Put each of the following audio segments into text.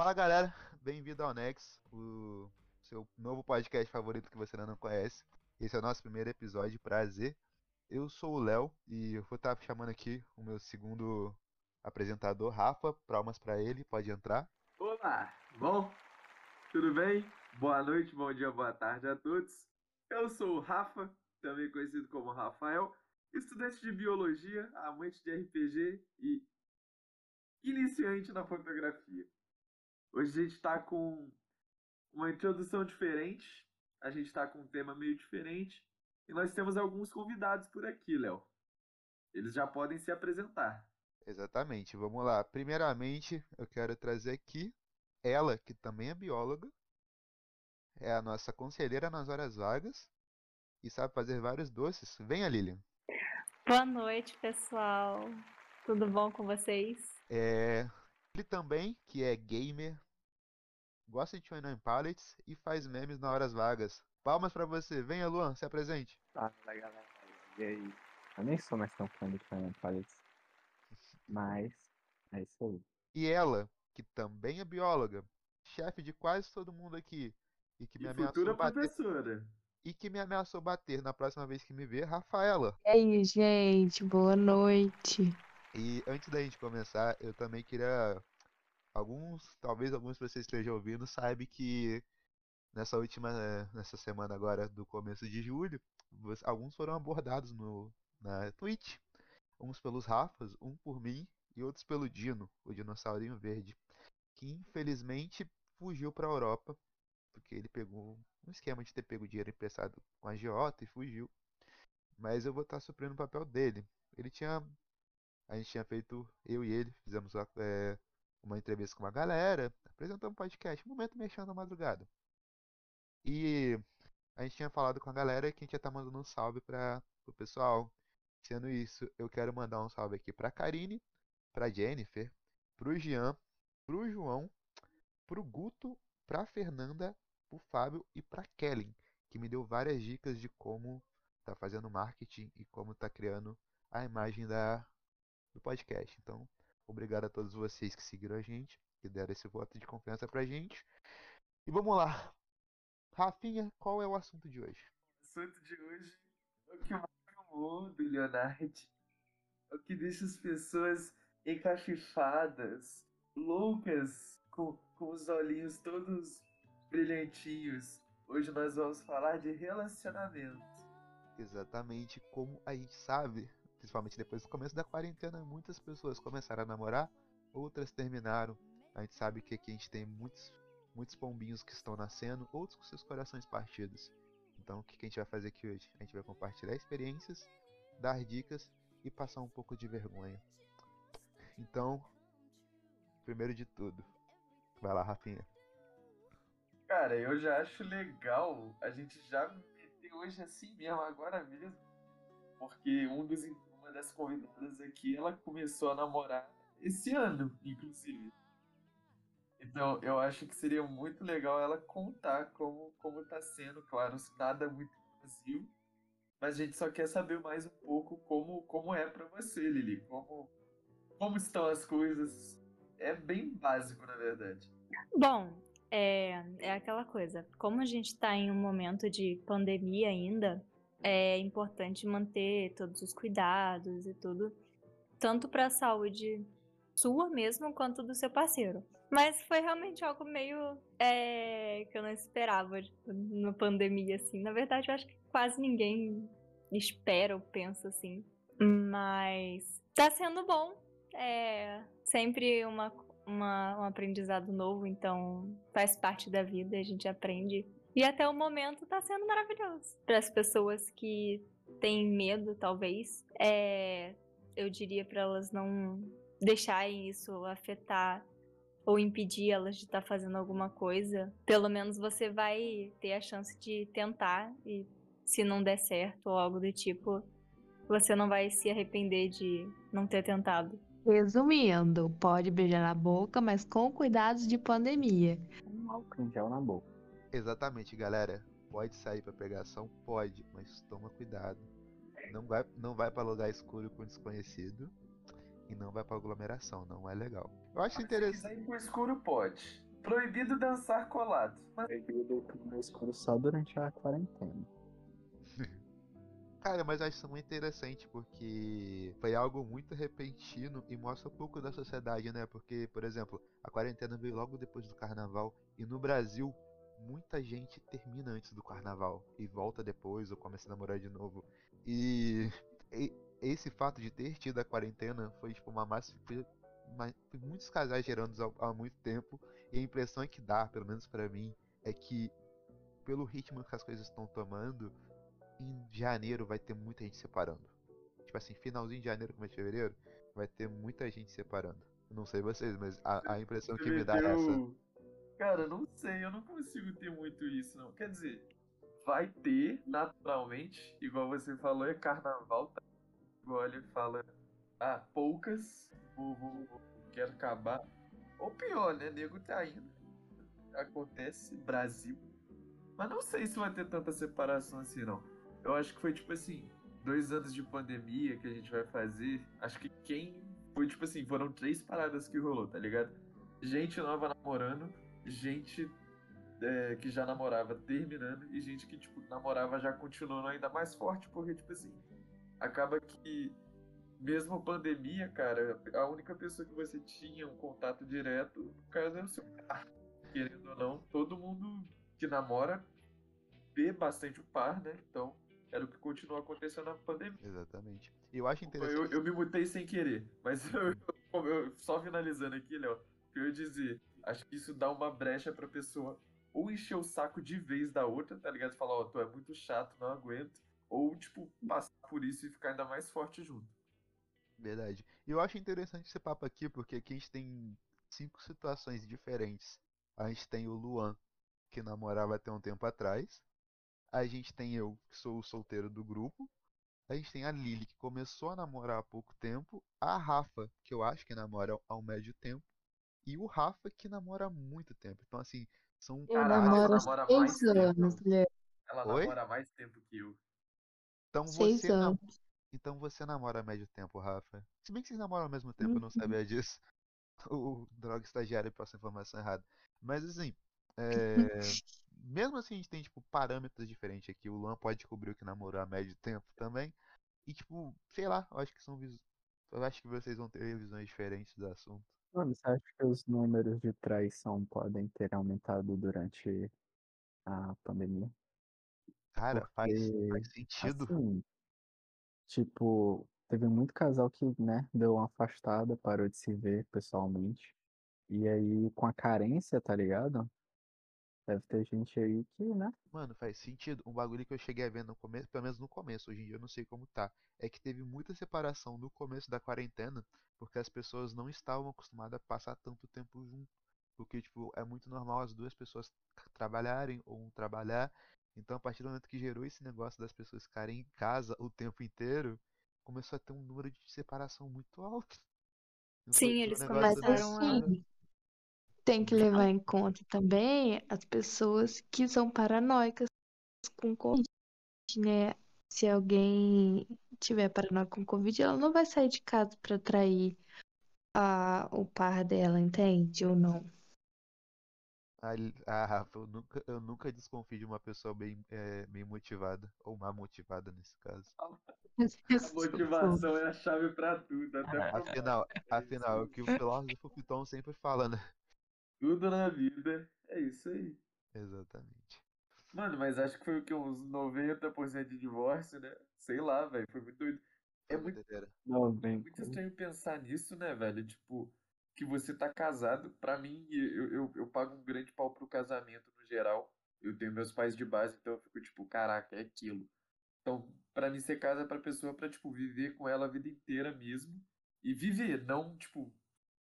Fala galera, bem-vindo ao Nex, o seu novo podcast favorito que você ainda não conhece. Esse é o nosso primeiro episódio, prazer. Eu sou o Léo e eu vou estar chamando aqui o meu segundo apresentador, Rafa. Palmas para ele, pode entrar. Olá, bom? Tudo bem? Boa noite, bom dia, boa tarde a todos. Eu sou o Rafa, também conhecido como Rafael, estudante de biologia, amante de RPG e iniciante na fotografia. Hoje a gente está com uma introdução diferente, a gente está com um tema meio diferente e nós temos alguns convidados por aqui, Léo. Eles já podem se apresentar. Exatamente, vamos lá. Primeiramente, eu quero trazer aqui ela, que também é bióloga, é a nossa conselheira nas horas vagas e sabe fazer vários doces. Venha, Lilian. Boa noite, pessoal. Tudo bom com vocês? É, ele também, que é gamer, gosta de Twin Pallets e faz memes na horas vagas. Palmas pra você. Venha, Luan, se apresente. Fala, galera. E aí? Eu nem sou mais tão fã de Twin Pallets. Mas é isso aí. E ela, que também é bióloga, chefe de quase todo mundo aqui e que me E ameaçou futura bater professora. e que me ameaçou bater na próxima vez que me ver, Rafaela. E aí, gente, boa noite. E antes da gente começar, eu também queria. Alguns, talvez alguns de vocês estejam ouvindo, sabem que nessa última, eh, nessa semana agora do começo de julho, alguns foram abordados no, na Twitch. Uns pelos Rafas, um por mim e outros pelo Dino, o dinossaurinho verde, que infelizmente fugiu para a Europa, porque ele pegou um esquema de ter pego dinheiro emprestado com a agiota e fugiu. Mas eu vou estar suprindo o papel dele. Ele tinha a gente tinha feito, eu e ele, fizemos é, uma entrevista com uma galera, apresentamos um podcast, Momento Mexendo na Madrugada. E a gente tinha falado com a galera que a gente ia estar mandando um salve para o pessoal. Sendo isso, eu quero mandar um salve aqui pra Karine, pra Jennifer, pro Jean, pro João, pro Guto, pra Fernanda, pro Fábio e pra Kellen, que me deu várias dicas de como tá fazendo marketing e como tá criando a imagem da, do podcast. Então, obrigado a todos vocês que seguiram a gente, que deram esse voto de confiança pra gente. E vamos lá. Rafinha, qual é o assunto de hoje? O assunto de hoje é o que move o mundo, Leonardo. É o que deixa as pessoas encafifadas, loucas, com, com os olhinhos todos brilhantinhos. Hoje nós vamos falar de relacionamento. Exatamente como a gente sabe, principalmente depois do começo da quarentena, muitas pessoas começaram a namorar, outras terminaram. A gente sabe que aqui a gente tem muitos, muitos pombinhos que estão nascendo, outros com seus corações partidos. Então, o que a gente vai fazer aqui hoje? A gente vai compartilhar experiências, dar dicas e passar um pouco de vergonha. Então, primeiro de tudo, vai lá, Rafinha. Cara, eu já acho legal a gente já meter hoje assim mesmo, agora mesmo. Porque um dos, uma das convidadas aqui, ela começou a namorar esse ano, inclusive. Então, eu acho que seria muito legal ela contar como, como tá sendo, claro, nada muito vazio. Mas a gente só quer saber mais um pouco como, como é pra você, Lili. Como, como estão as coisas. É bem básico, na verdade. Bom, é, é aquela coisa. Como a gente tá em um momento de pandemia ainda, é importante manter todos os cuidados e tudo, tanto para a saúde sua mesmo quanto do seu parceiro. Mas foi realmente algo meio é, que eu não esperava tipo, na pandemia, assim. Na verdade, eu acho que quase ninguém espera ou pensa assim. Mas tá sendo bom. É sempre uma, uma, um aprendizado novo, então faz parte da vida, a gente aprende. E até o momento tá sendo maravilhoso. Para as pessoas que têm medo, talvez, é, eu diria para elas não deixarem isso afetar ou impedir elas de estar fazendo alguma coisa. Pelo menos você vai ter a chance de tentar e se não der certo ou algo do tipo, você não vai se arrepender de não ter tentado. Resumindo, pode beijar na boca, mas com cuidados de pandemia. Um álcool em gel na boca. Exatamente, galera. Pode sair pra pegação? Pode, mas toma cuidado. Não vai, não vai para lugar escuro com desconhecido. E não vai pra aglomeração, não é legal. Eu acho Se interessante. quiser ir pro escuro, pode. Proibido dançar colados. Mas Proibido no escuro só durante a quarentena. Cara, mas acho isso muito interessante porque foi algo muito repentino e mostra um pouco da sociedade, né? Porque, por exemplo, a quarentena veio logo depois do carnaval e no Brasil muita gente termina antes do carnaval e volta depois ou começa a namorar de novo. E, e esse fato de ter tido a quarentena foi tipo uma massa. Foi, muitos casais gerando há, muito tempo e a impressão que dá, pelo menos pra mim, é que pelo ritmo que as coisas estão tomando, em janeiro vai ter muita gente separando. Tipo assim, finalzinho de janeiro, começo de fevereiro, vai ter muita gente separando. Não sei vocês, mas a, a impressão que me dá é essa. Cara, não sei, eu não consigo ter muito isso, não. Quer dizer, vai ter, naturalmente, igual você falou, é carnaval, tá? Igual ele fala, ah, poucas, vou, vou, vou, quero acabar. Ou pior, né? Nego tá indo. Acontece, Brasil. Mas não sei se vai ter tanta separação assim, não. Eu acho que foi tipo assim, dois anos de pandemia que a gente vai fazer. Acho que quem. Foi tipo assim, foram três paradas que rolou, tá ligado? Gente nova namorando, gente é, que já namorava terminando e gente que, tipo, namorava já continuando ainda mais forte, porque, tipo assim, acaba que, mesmo pandemia, cara, a única pessoa que você tinha um contato direto, no caso, era o seu par. Querendo ou não, todo mundo que namora vê bastante o par, né? Então, era o que continuou acontecendo na pandemia. Exatamente. Eu acho Eu, interessante. eu me mutei sem querer, mas eu, eu- eu- só finalizando aqui, Léo, que eu ia dizer, acho que isso dá uma brecha pra pessoa ou encher o saco de vez da outra, tá ligado? Falar, ó, tu é muito chato, não aguento. Ou, tipo, passar por isso e ficar ainda mais forte junto. Verdade. E eu acho interessante esse papo aqui, porque aqui a gente tem cinco situações diferentes. A gente tem o Luan, que namorava até um tempo atrás. A gente tem eu, que sou o solteiro do grupo. A gente tem a Lily, que começou a namorar há pouco tempo. A Rafa, que eu acho que namora um médio tempo. E o Rafa, que namora há muito tempo. Então, assim, são. Eu Caralho, namoro há namora seis mais tempo. anos, Léo. Ela Oi? namora mais tempo que eu. Então Seis você, nam- anos. então você namora há médio tempo, Rafa. Se bem que vocês namoram ao mesmo tempo, eu não Uhum. sabia disso. O droga estagiário passou a informação errada. Mas assim, é, mesmo assim a gente tem tipo parâmetros diferentes aqui. O Luan pode descobrir que namorou há médio tempo também. E tipo, sei lá, eu acho que são vis... eu acho que vocês vão ter visões diferentes do assunto. Mano, você acha que os números de traição podem ter aumentado durante a pandemia? Cara, faz, Porque, faz sentido. Assim, tipo, teve muito casal que, né, deu uma afastada, parou de se ver pessoalmente. E aí, com a carência, tá ligado? Deve ter gente aí que, né? Mano, faz sentido. Um bagulho que eu cheguei a ver no começo, pelo menos no começo, hoje em dia eu não sei como tá, é que teve muita separação no começo da quarentena, porque as pessoas não estavam acostumadas a passar tanto tempo junto. Porque, tipo, é muito normal as duas pessoas trabalharem ou um trabalhar. Então, a partir do momento que gerou esse negócio das pessoas ficarem em casa o tempo inteiro, começou a ter um número de separação muito alto. Foi- Sim, eles começaram a- assim, tem que levar em conta também as pessoas que são paranoicas com Covid, né? Se alguém tiver paranoico com Covid, ela não vai sair de casa pra trair a, o par dela, entende? Ou não? A, Li- a Rafa, eu nunca, eu nunca desconfio de uma pessoa bem, eh, bem motivada, ou má motivada nesse caso. A motivação é a chave pra tudo, até pro Afinal, afinal, é o que o filósofo Piton sempre fala, né? tudo na vida. É isso aí. Exatamente. Mano, mas acho que foi o que? Uns 90% de divórcio, né? Sei lá, velho. Foi muito doido. É muito, doideira. Não, vem. muito estranho pensar nisso, né, velho? Tipo, que você tá casado. Pra mim, eu, eu, eu pago um grande pau pro casamento no geral. Eu tenho meus pais de base, então eu fico tipo, caraca, é aquilo. Então, pra mim, você casa pra pessoa pra, tipo, viver com ela a vida inteira mesmo. E viver, não, tipo,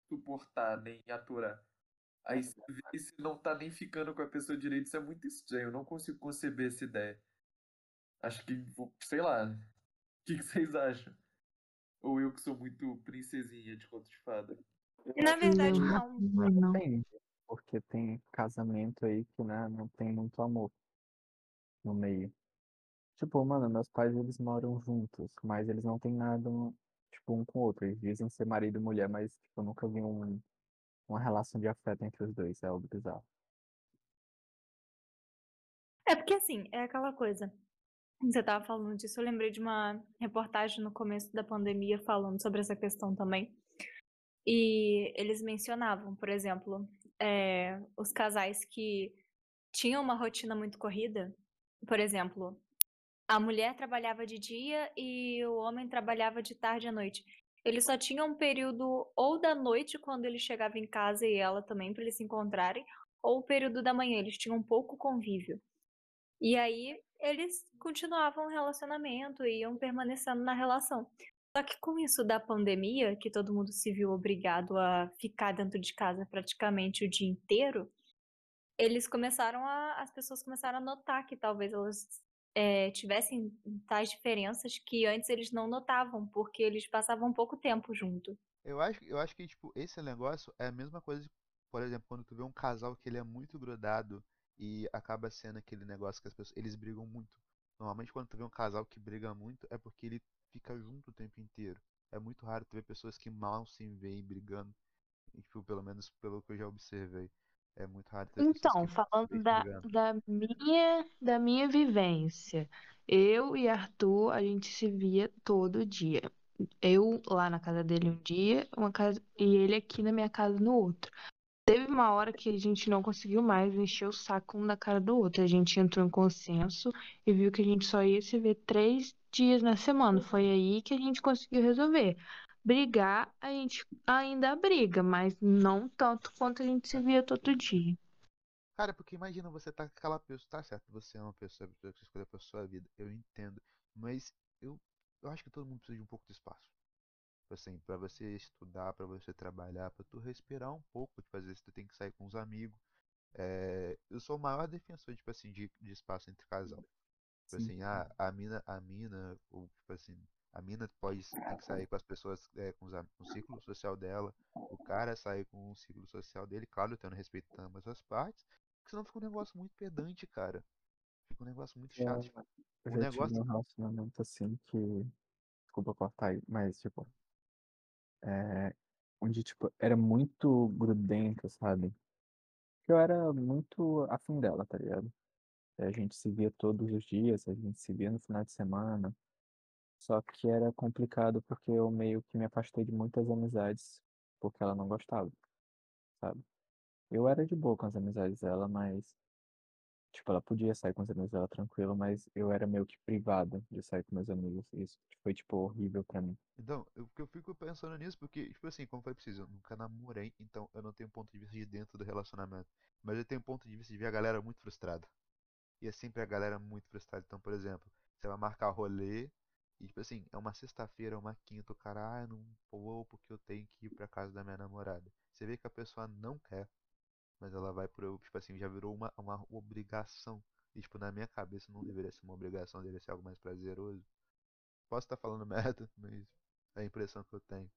suportar, nem aturar. Aí você vê e você não tá nem ficando com a pessoa direito, isso é muito estranho. Eu não consigo conceber essa ideia. Acho que, vou- sei lá. O que, que vocês acham? Ou eu que sou muito princesinha de conto de fada? Na verdade, Não, não. Depende, porque tem casamento aí que, né, não tem muito amor no meio. Tipo, mano, meus pais, eles moram juntos, mas eles não têm nada, um- tipo, um com o outro. Eles dizem ser marido e mulher, mas, tipo, eu nunca vi um, uma relação de afeto entre os dois. É algo bizarro. É porque assim, é aquela coisa. Você tava falando disso, eu lembrei de uma reportagem no começo da pandemia falando sobre essa questão também. E eles mencionavam, por exemplo, é, os casais que tinham uma rotina muito corrida. Por exemplo, a mulher trabalhava de dia e o homem trabalhava de tarde à noite. Eles só tinham um período ou da noite quando ele chegava em casa e ela também para eles se encontrarem, ou o período da manhã. Eles tinham pouco convívio. E aí eles continuavam o relacionamento e iam permanecendo na relação. Só que com isso da pandemia, que todo mundo se viu obrigado a ficar dentro de casa praticamente o dia inteiro, eles começaram a. As pessoas começaram a notar que talvez elas é, tivessem tais diferenças que antes eles não notavam, porque eles passavam pouco tempo junto. Eu acho, eu acho que, tipo, esse negócio é a mesma coisa, por exemplo, quando tu vê um casal que ele é muito grudado e acaba sendo aquele negócio que as pessoas, eles brigam muito. Normalmente quando tu vê um casal que briga muito é porque ele fica junto o tempo inteiro. É muito raro tu ver pessoas que mal se veem brigando. Tipo, pelo menos pelo que eu já observei. É muito raro Então, falando da, da minha, da minha vivência, eu e Arthur, a gente se via todo dia. Eu lá na casa dele um dia, uma casa, e ele aqui na minha casa no outro. Teve uma hora que a gente não conseguiu mais encher o saco um da cara do outro. A gente entrou em consenso e viu que a gente só ia se ver três dias na semana. Foi aí que a gente conseguiu resolver. Brigar, a gente ainda briga, mas não tanto quanto a gente se via todo dia. Cara, porque imagina você tá com aquela pessoa, tá certo, você é uma pessoa, que você escolheu pra sua vida, eu entendo, mas eu, eu acho que todo mundo precisa de um pouco de espaço. Tipo assim, para você estudar, para você trabalhar, para tu respirar um pouco, tipo, às vezes tu tem que sair com os amigos. É, eu sou o maior defensor, tipo assim, de, de espaço entre casal. Tipo Sim. assim, a, a mina, a mina, ou tipo assim, a mina pode tem que sair com as pessoas, é, com, os, com o ciclo social dela, o cara sair com o ciclo social dele, claro, tendo respeito a ambas as partes, porque senão fica um negócio muito pedante, cara. Fica um negócio muito chato. É, tipo, eu já negócio... tive um relacionamento assim que. Desculpa cortar aí, mas tipo. É... Onde, tipo, era muito grudento, sabe? Eu era muito afim dela, tá ligado? A gente se via todos os dias, a gente se via no final de semana. Só que era complicado porque eu meio que me afastei de muitas amizades porque ela não gostava, sabe? Eu era de boa com as amizades dela, mas tipo, ela podia sair com os amigos dela tranquilo, mas eu era meio que privado de sair com meus amigos. Isso foi, tipo, horrível pra mim. Então, eu, eu fico pensando nisso porque, tipo assim, como foi preciso, eu nunca namorei, então eu não tenho ponto de vista de dentro do relacionamento. Mas eu tenho ponto de vista de ver a galera muito frustrada. E é sempre a galera muito frustrada. Então, por exemplo, você vai marcar rolê e, tipo assim, é uma sexta-feira, uma quinta, o cara, ah, não vou porque eu tenho que ir pra casa da minha namorada. Você vê que a pessoa não quer, mas ela vai por, tipo assim, já virou uma, uma obrigação. E, tipo, na minha cabeça não deveria ser uma obrigação, deveria ser algo mais prazeroso. Posso estar falando merda, mas é a impressão que eu tenho.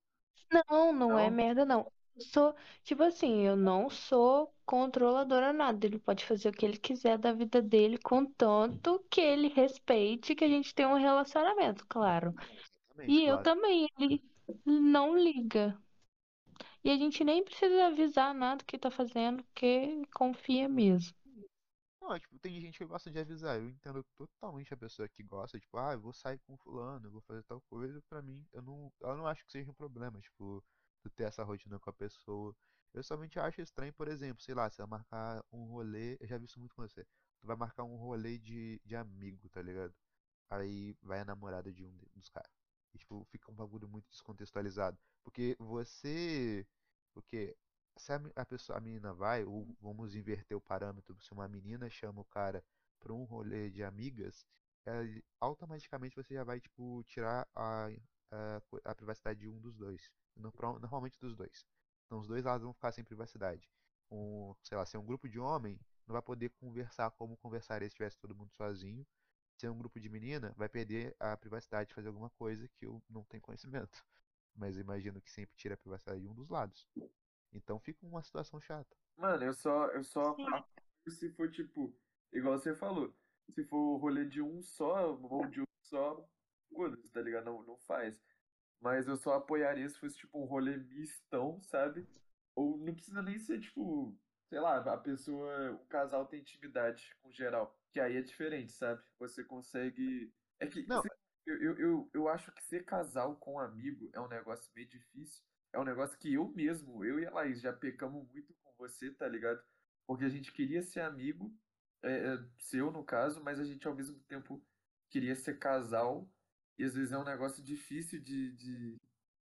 Não, não é merda, não sou, tipo assim, eu não sou controladora nada. Ele pode fazer o que ele quiser da vida dele, contanto que ele respeite que a gente tem um relacionamento, claro. Exatamente, E eu claro. também, ele não liga. E a gente nem precisa avisar nada que tá fazendo, porque confia mesmo. Não, tipo, tem gente que gosta de avisar. Eu entendo totalmente a pessoa que gosta, tipo, ah, eu vou sair com fulano, eu vou fazer tal coisa. Pra mim, eu não, eu não acho que seja um problema. Tipo, tu ter essa rotina com a pessoa. Eu somente acho estranho, por exemplo, sei lá, você vai marcar um rolê, eu já vi isso muito com você. Tu vai marcar um rolê de, de amigo, tá ligado? Aí vai a namorada de um dos caras. E tipo, fica um bagulho muito descontextualizado. Porque você. Porque se a, a pessoa, a menina vai, ou vamos inverter o parâmetro, se uma menina chama o cara pra um rolê de amigas, é, automaticamente você já vai, tipo, tirar a, a, a privacidade de um dos dois normalmente dos dois. Então os dois lados vão ficar sem privacidade. Um, sei lá, se é um grupo de homem, não vai poder conversar como conversaria se estivesse todo mundo sozinho. Se é um grupo de menina, vai perder a privacidade de fazer alguma coisa que eu não tenho conhecimento. Mas imagino que sempre tira a privacidade de um dos lados. Então fica uma situação chata. Mano, eu só, eu só se for tipo, igual você falou, se for rolê de um só, ou de um só, tá ligado? Não, não faz. Mas eu só apoiaria se fosse tipo um rolê mistão, sabe? Ou não precisa nem ser, tipo, sei lá, a pessoa, o casal tem intimidade com geral. Que aí é diferente, sabe? Você consegue. É que Não. ser- eu, eu, eu, eu acho que ser casal com amigo é um negócio meio difícil. É um negócio que eu mesmo, eu e a Laís, já pecamos muito com você, tá ligado? Porque a gente queria ser amigo, é, é, seu no caso, mas a gente ao mesmo tempo queria ser casal. E às vezes é um negócio difícil de, de,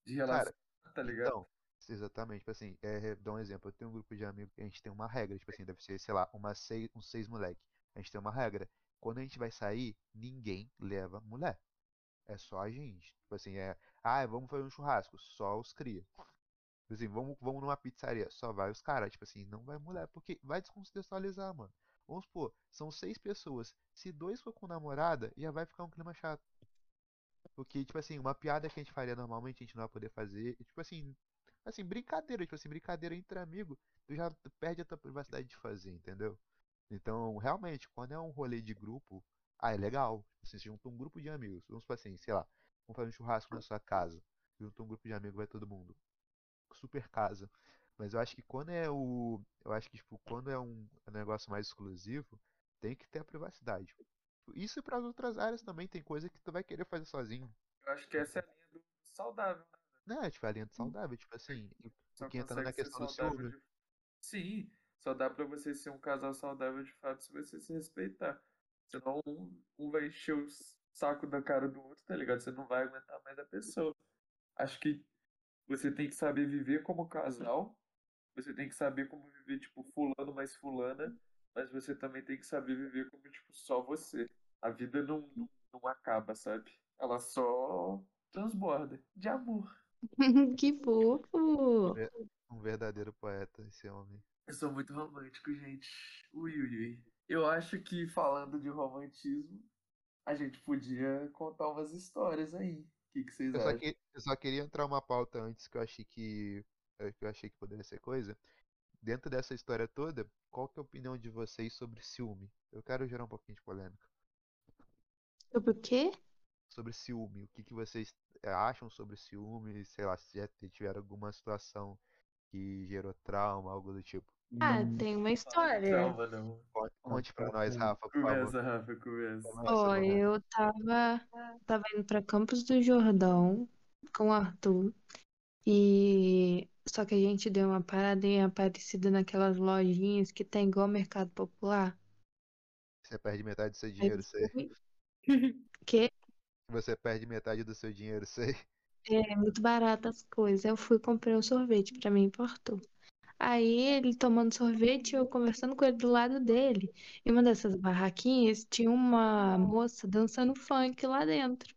de relacionar, tá ligado? Então, exatamente, tipo assim, é, dá um exemplo, eu tenho um grupo de amigos que a gente tem uma regra, tipo assim, deve ser, sei lá, uma seis, uns seis moleque. A gente tem uma regra. Quando a gente vai sair, ninguém leva mulher. É só a gente. Tipo assim, é, ah, vamos fazer um churrasco, só os cria. Tipo assim, vamos, vamos numa pizzaria, só vai os caras, tipo assim, não vai mulher, porque vai descontextualizar, mano. Vamos supor, são seis pessoas. Se dois for com namorada, já vai ficar um clima chato. Porque, tipo assim, uma piada que a gente faria normalmente, a gente não vai poder fazer. E, tipo assim, assim, brincadeira, tipo assim, brincadeira entre amigo, tu já perde a tua privacidade de fazer, entendeu? Então, realmente, quando é um rolê de grupo, ah, é legal. Você junta um grupo de amigos. Vamos supor assim, sei lá, vamos fazer um churrasco na sua casa. Junta um grupo de amigos, vai todo mundo. Super casa. Mas eu acho que quando é o. Eu acho que, tipo, quando é um negócio mais exclusivo, tem que ter a privacidade. Isso para as outras áreas também, tem coisa que tu vai querer fazer sozinho. Eu acho que essa é a linha do saudável, né? Né? Tipo, a linha do saudável, tipo assim, Só que entra na questão do ciúme. de- Sim, só dá pra você ser um casal saudável de fato se você se respeitar. Senão um, um vai encher o saco da cara do outro, tá ligado? Você não vai aguentar mais a pessoa. Acho que você tem que saber viver como casal, você tem que saber como viver, tipo, fulano mais fulana, mas você também tem que saber viver como, tipo, só você. A vida não, não, não acaba, sabe? Ela só transborda de amor. Que fofo! Um verdadeiro poeta, esse homem. Eu sou muito romântico, gente. Ui, ui, ui. Eu acho que falando de romantismo, a gente podia contar umas histórias aí. O que, que vocês Eu só, acham? que- eu só queria entrar uma pauta antes que eu achei que, que eu achei que poderia ser coisa. Dentro dessa história toda, qual que é a opinião de vocês sobre ciúme? Eu quero gerar um pouquinho de polêmica. Sobre o quê? Sobre ciúme, o que, que vocês eh, acham sobre ciúme? Sei lá, se já tiveram alguma situação que gerou trauma, algo do tipo. Ah, Hum, tem uma história. trauma, não. Conte, conte pra nós. Rafa, por favor. Começa, Rafa, começa. Ó, Rafa. eu tava, tava indo pra Campos do Jordão com o Arthur. E só que a gente deu uma parada em Aparecida naquelas lojinhas que tem igual Mercado Popular. Você perde metade do seu Aí dinheiro, sei. fui- Que Você perde metade do seu dinheiro, sei. é muito barato as coisas. Eu fui e comprei um sorvete pra mim Arthur. Aí ele tomando sorvete, eu conversando com ele do lado dele. E uma dessas barraquinhas tinha uma moça dançando funk lá dentro.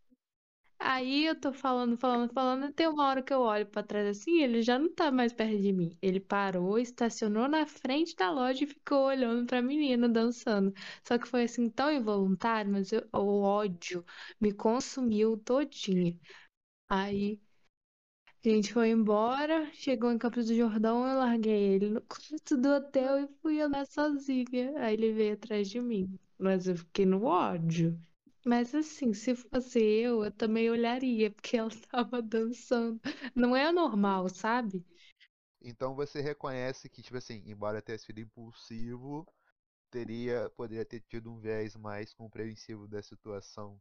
Aí eu tô falando, falando, falando, e tem uma hora que eu olho pra trás assim, ele já não tá mais perto de mim. Ele parou, estacionou na frente da loja e ficou olhando pra menina dançando. Só que foi assim tão involuntário, mas eu- o ódio me consumiu todinha. Aí a gente foi embora, chegou em Campos do Jordão, eu larguei ele no quarto do hotel e fui andar sozinha. Aí ele veio atrás de mim, mas eu fiquei no ódio. Mas assim, se fosse eu, eu também olharia, porque ela tava dançando. Não é normal, sabe? Então você reconhece que, tipo assim, embora tenha sido impulsivo, teria, poderia ter tido um viés mais compreensivo da situação.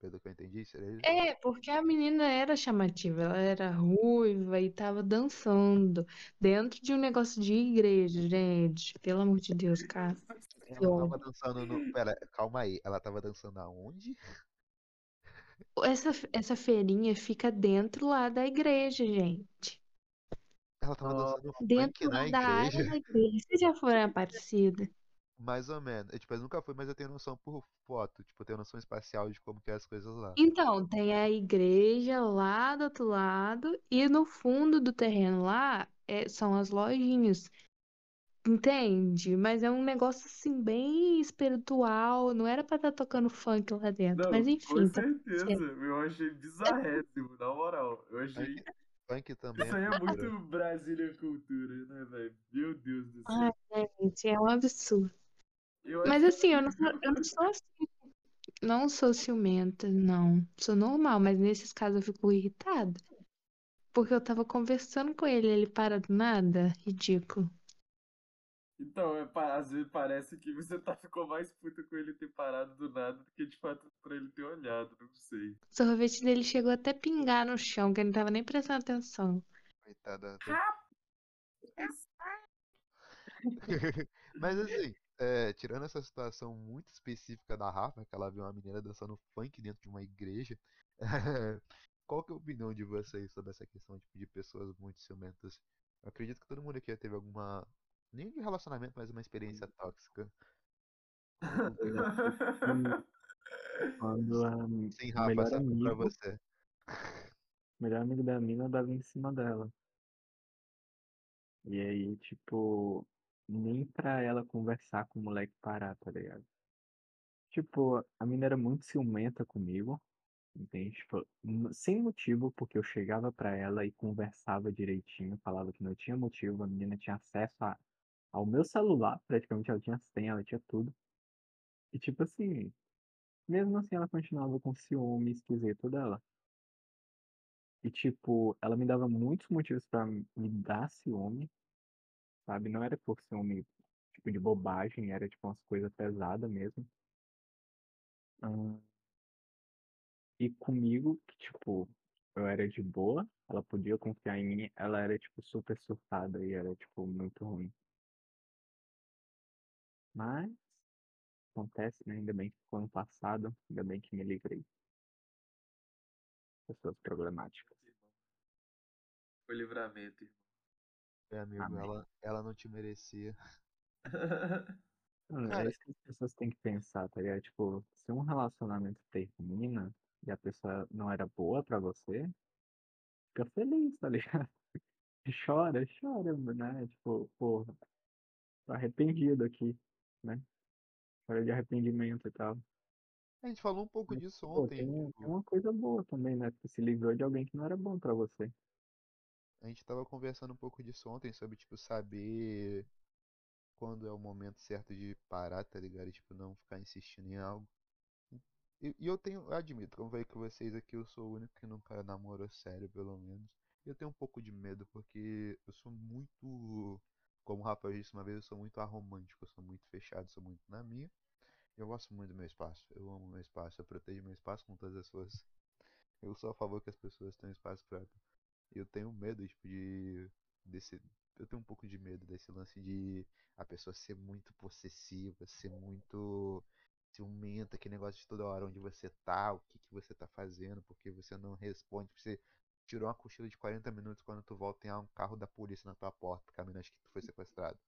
Pelo que eu entendi, seria isso? É, porque a menina era chamativa, ela era ruiva e tava dançando dentro de um negócio de igreja, gente. Pelo amor de Deus, cara. Ela tava dançando no. Pera, calma aí. Ela tava dançando aonde? Essa, essa feirinha fica dentro lá da igreja, gente. Ela tava dançando funk Dentro da área igreja. da igreja. Vocês já foram Aparecida? Mais ou menos. Eu, tipo, eu nunca fui, mas eu tenho noção por foto. Tipo, eu tenho noção espacial de como que é as coisas lá. Então, tem a igreja lá do outro lado e no fundo do terreno lá é- são as lojinhas. Entende? Mas é um negócio assim bem espiritual. Não era pra estar tocando funk lá dentro. Não, Mas com enfim, tá certeza. Eu achei bizarrésimo, na moral. Eu achei. Funk, também Isso é aí é muito Brasília cultura, né, velho? Meu Deus do céu. Ai, gente, é um absurdo. Eu Mas acho assim, eu não sou, eu não sou assim. Não sou ciumenta, não. Sou normal, mas nesses casos eu fico irritada. Porque eu tava conversando com ele, ele para do nada. Ridículo. Então, é, pa- às vezes parece que você tá, ficou mais puta com ele ter parado do nada do que de fato pra ele ter olhado, não sei. O sorvete dele chegou até a pingar no chão, que ele não tava nem prestando atenção. Coitada. Mas assim, é, tirando essa situação muito específica da Rafa, que ela viu uma menina dançando funk dentro de uma igreja, qual que é a opinião de vocês sobre essa questão tipo, de pessoas muito ciumentas? Eu acredito que todo mundo aqui já teve alguma, nem de relacionamento, mas uma experiência tóxica. Quando a Sim, Rafa, melhor foi pra amigo, você. o melhor amigo da mina dava em cima dela. E aí, tipo, nem pra ela conversar com o moleque parar, tá ligado? Tipo, a mina era muito ciumenta comigo, entende? Tipo, sem motivo, porque eu chegava pra ela e conversava direitinho, falava que não tinha motivo, a menina tinha acesso a, ao meu celular, praticamente ela tinha senha, ela tinha tudo. E tipo assim, mesmo assim ela continuava com ciúme esquisito dela. E tipo, ela me dava muitos motivos pra me dar ciúme, sabe? Não era por ciúme, tipo, de bobagem, era tipo umas coisas pesadas mesmo. Ah, E comigo, que, tipo, eu era de boa, ela podia confiar em mim, ela era, tipo, super surtada e era, tipo, muito ruim. Mas, acontece, né? Ainda bem que ficou ano passado, ainda bem que me livrei. Pessoas problemáticas. Foi livramento, irmão. Meu amigo, Amém. ela, ela não te merecia. Cara- é isso que as pessoas têm que pensar, tá ligado? Tipo, se um relacionamento termina e a pessoa não era boa pra você, fica feliz, tá ligado? Chora, chora, né? Tipo, porra, tô arrependido aqui, né? Chora de arrependimento e tal. A gente falou um pouco Mas, disso Pô, ontem. tem, tipo, uma coisa boa também, né? Tu se livrou de alguém que não era bom pra você. A gente tava conversando um pouco disso ontem, sobre, tipo, saber quando é o momento certo de parar, tá ligado? E, tipo, não ficar insistindo em algo. E, e eu tenho, eu admito, como falei com vocês aqui, eu sou o único que nunca namorou sério, pelo menos. E eu tenho um pouco de medo, porque eu sou muito, como o Rafael disse uma vez, eu sou muito aromântico, eu sou muito fechado, sou muito na minha. Eu gosto muito do meu espaço, eu amo meu espaço, eu protejo meu espaço com todas as forças. Eu sou a favor que as pessoas tenham espaço próprio. Eu tenho medo, tipo, de. Desse. Eu tenho um pouco de medo desse lance de a pessoa ser muito possessiva, ser muito ciumenta, aquele negócio de toda hora onde você tá, o que, que você tá fazendo, porque você não responde, você tirou uma cochila de 40 minutos quando tu volta tem um carro da polícia na tua porta, caminhando acho que tu foi sequestrado.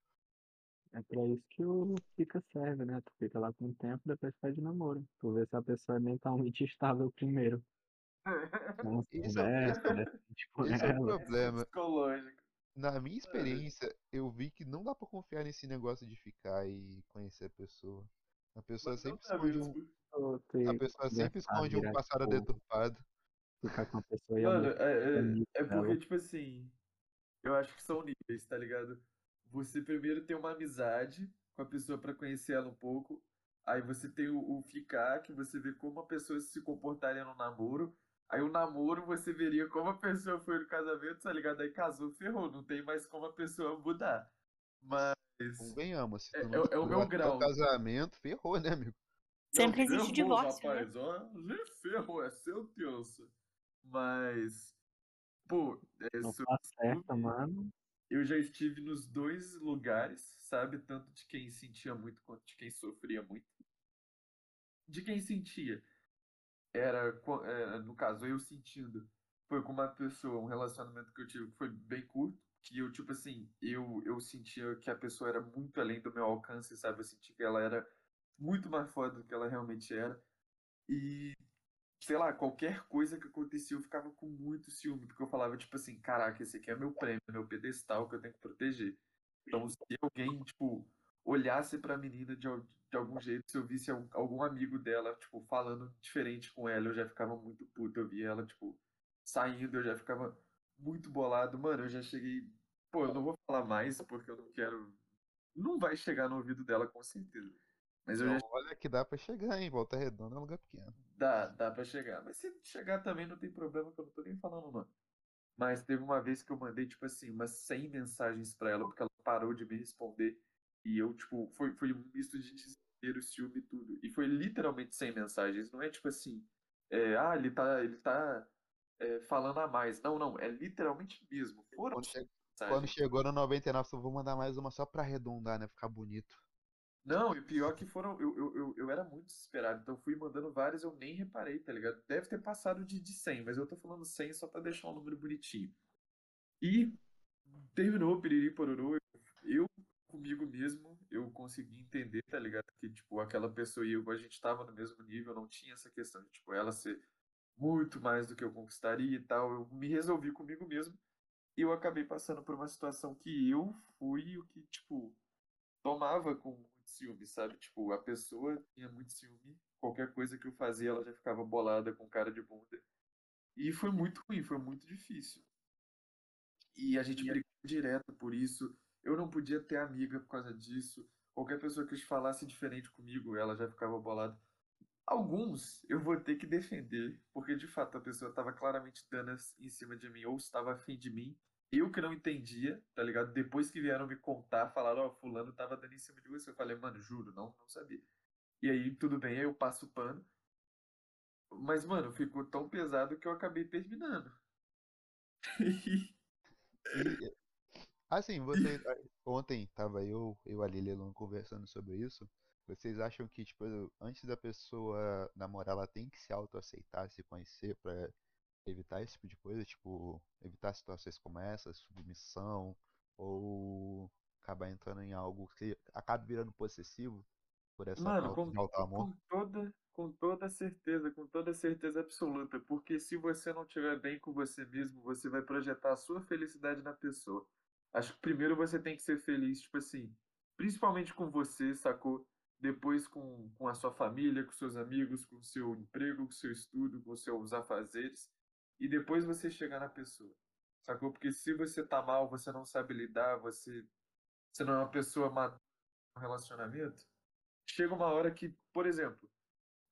É pra isso que o fica serve, né? Tu fica lá com o tempo, depois pede namoro. Tu vê se a pessoa é mentalmente estável primeiro. Não Isso é o- conversa, né? Tipo, Esse é o ela. problema. Psicológico. Na minha experiência, eu vi que não dá pra confiar nesse negócio de ficar e conhecer a pessoa. A pessoa Mas sempre esconde um, a pessoa sempre esconde um passado deturpado. Ficar com a pessoa e Mano, é, é, é porque, tipo assim, eu acho que são níveis, tá ligado? Você primeiro tem uma amizade com a pessoa pra conhecer ela um pouco, aí você tem o, o ficar, que você vê como a pessoa se comportaria no namoro, aí o namoro você veria como a pessoa foi no casamento, tá ligado? Aí casou, ferrou, não tem mais como a pessoa mudar. Mas. Convenhamos, É- é o- é o meu grau. o casamento, ferrou, né, amigo? Sempre Não, existe ferrou, divórcio, né? rapaz, ó, Zé ferrou, é sentença. Mas, pô, é, Não tá descobrir- mano. eu já estive nos dois lugares, sabe? Tanto de quem sentia muito quanto de quem sofria muito. De quem sentia. Era, qua- é, no caso, eu sentindo. Foi com uma pessoa, um relacionamento que eu tive que foi bem curto. Que eu, tipo assim, eu, eu sentia que a pessoa era muito além do meu alcance, sabe? Eu senti que ela era muito mais foda do que ela realmente era. E, sei lá, qualquer coisa que acontecia eu ficava com muito ciúme, porque eu falava, tipo assim, caraca, esse aqui é meu prêmio, meu pedestal que eu tenho que proteger. Então, se alguém, tipo, olhasse pra menina de, de algum jeito, se eu visse al- algum amigo dela, tipo, falando diferente com ela, eu já ficava muito puto. Eu via ela, tipo, saindo, eu já ficava muito bolado. Mano, eu já cheguei. Pô, eu não vou falar mais porque eu não quero. Não vai chegar no ouvido dela, com certeza. Mas eu já Então, olha que dá pra chegar, hein? Volta Redonda é um lugar pequeno. Dá, dá pra chegar. Mas se chegar também não tem problema, que eu não tô nem falando, não. Mas teve uma vez que eu mandei, tipo assim, umas 100 mensagens pra ela, porque ela parou de me responder. E eu, tipo, foi, foi um misto de desespero, ciúme e tudo. E foi literalmente 100 mensagens. Não é tipo assim, é, ah, ele tá, ele tá é, falando a mais. Não, não, é literalmente mesmo. Foram Quando, che- 100 quando chegou no 99, eu vou mandar mais uma só pra arredondar, né? Ficar bonito. Não, e pior que foram. Eu, eu, eu, eu era muito desesperado, então eu fui mandando vários, eu nem reparei, tá ligado? Deve ter passado de, de 100, mas eu tô falando 100 só pra deixar um número bonitinho. E terminou, piriri pororô. Eu, comigo mesmo, eu consegui entender, tá ligado? Que, tipo, aquela pessoa e eu, a gente tava no mesmo nível, não tinha essa questão de, tipo, ela ser muito mais do que eu conquistaria e tal. Eu me resolvi comigo mesmo e eu acabei passando por uma situação que eu fui o que, tipo, tomava com ciúme, sabe? Tipo, a pessoa tinha muito ciúme, qualquer coisa que eu fazia, ela já ficava bolada com cara de bunda. E foi muito ruim, foi muito difícil. E a gente brigou direto por isso. Eu não podia ter amiga por causa disso. Qualquer pessoa que falasse diferente comigo, ela já ficava bolada. Alguns eu vou ter que defender, porque de fato a pessoa estava claramente dando em cima de mim, ou estava afim de mim. Eu que não entendia, tá ligado? Depois que vieram me contar, falaram, ó, fulano tava dando em cima de você. Eu falei, mano, juro, não, não sabia. E aí, tudo bem, aí eu passo o pano. Mas, mano, ficou tão pesado que eu acabei terminando. Assim, vocês. Ontem tava eu, eu a Lilian conversando sobre isso. Vocês acham que, tipo, antes da pessoa namorar, ela tem que se autoaceitar, se conhecer pra evitar esse tipo de coisa? Tipo, evitar situações como essa, submissão, ou acabar entrando em algo que acabe virando possessivo por essa Mano, falta com, de auto-amor? com toda, com toda certeza, com toda certeza absoluta, porque se você não estiver bem com você mesmo, você vai projetar a sua felicidade na pessoa. Acho que primeiro você tem que ser feliz, tipo assim, principalmente com você, sacou? Depois com, com a sua família, com seus amigos, com seu emprego, com seu estudo, com seus afazeres, e depois você chegar na pessoa, sacou? Porque se você tá mal, você não sabe lidar, você, você não é uma pessoa madura no relacionamento, chega uma hora que, por exemplo,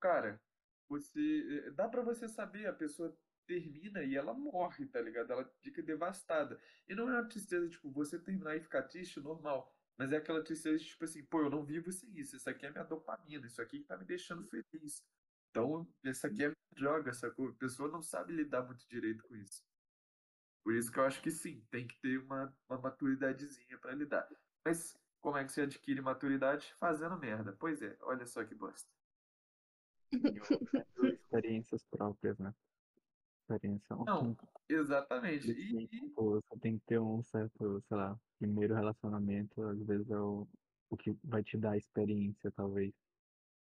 cara, você eh, dá pra você saber, a pessoa termina e ela morre, tá ligado? Ela fica devastada. E não é uma tristeza, tipo, você terminar e ficar triste, normal. Mas é aquela tristeza, tipo assim, pô, eu não vivo sem isso. Isso aqui é minha dopamina, isso aqui que tá me deixando feliz. Então, essa aqui é droga, sacou? A pessoa não sabe lidar muito direito com isso. Por isso que eu acho que sim, tem que ter uma, uma maturidadezinha pra lidar. Mas como é que você adquire maturidade? Fazendo merda. Pois é, olha só que bosta. Experiências próprias, né? Experiência. Não, exatamente. E, tipo, você tem que ter um certo, sei lá, primeiro relacionamento, às vezes é o, o que vai te dar experiência, talvez,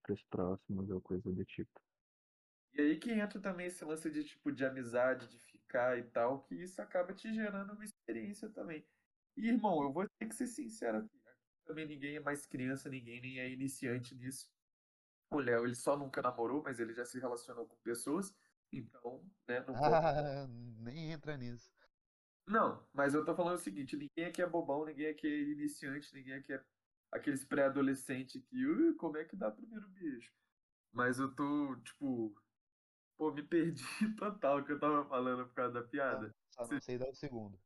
pros próximos ou coisa do tipo. E aí que entra também esse lance de tipo de amizade, de ficar e tal, que isso acaba te gerando uma experiência também. E, irmão, eu vou ter que ser sincero aqui. aqui Também ninguém é mais criança, ninguém nem é iniciante nisso. O Léo, ele só nunca namorou, mas ele já se relacionou com pessoas. Então, né, não. Ah, nem entra nisso. Não, mas eu tô falando o seguinte, ninguém aqui é bobão, ninguém aqui é iniciante, ninguém aqui é aqueles pré-adolescentes que, "Ui, como é que dá primeiro beijo? Mas eu tô, tipo, pô, me perdi total o que eu tava falando por causa da piada. só não sei dar o segundo.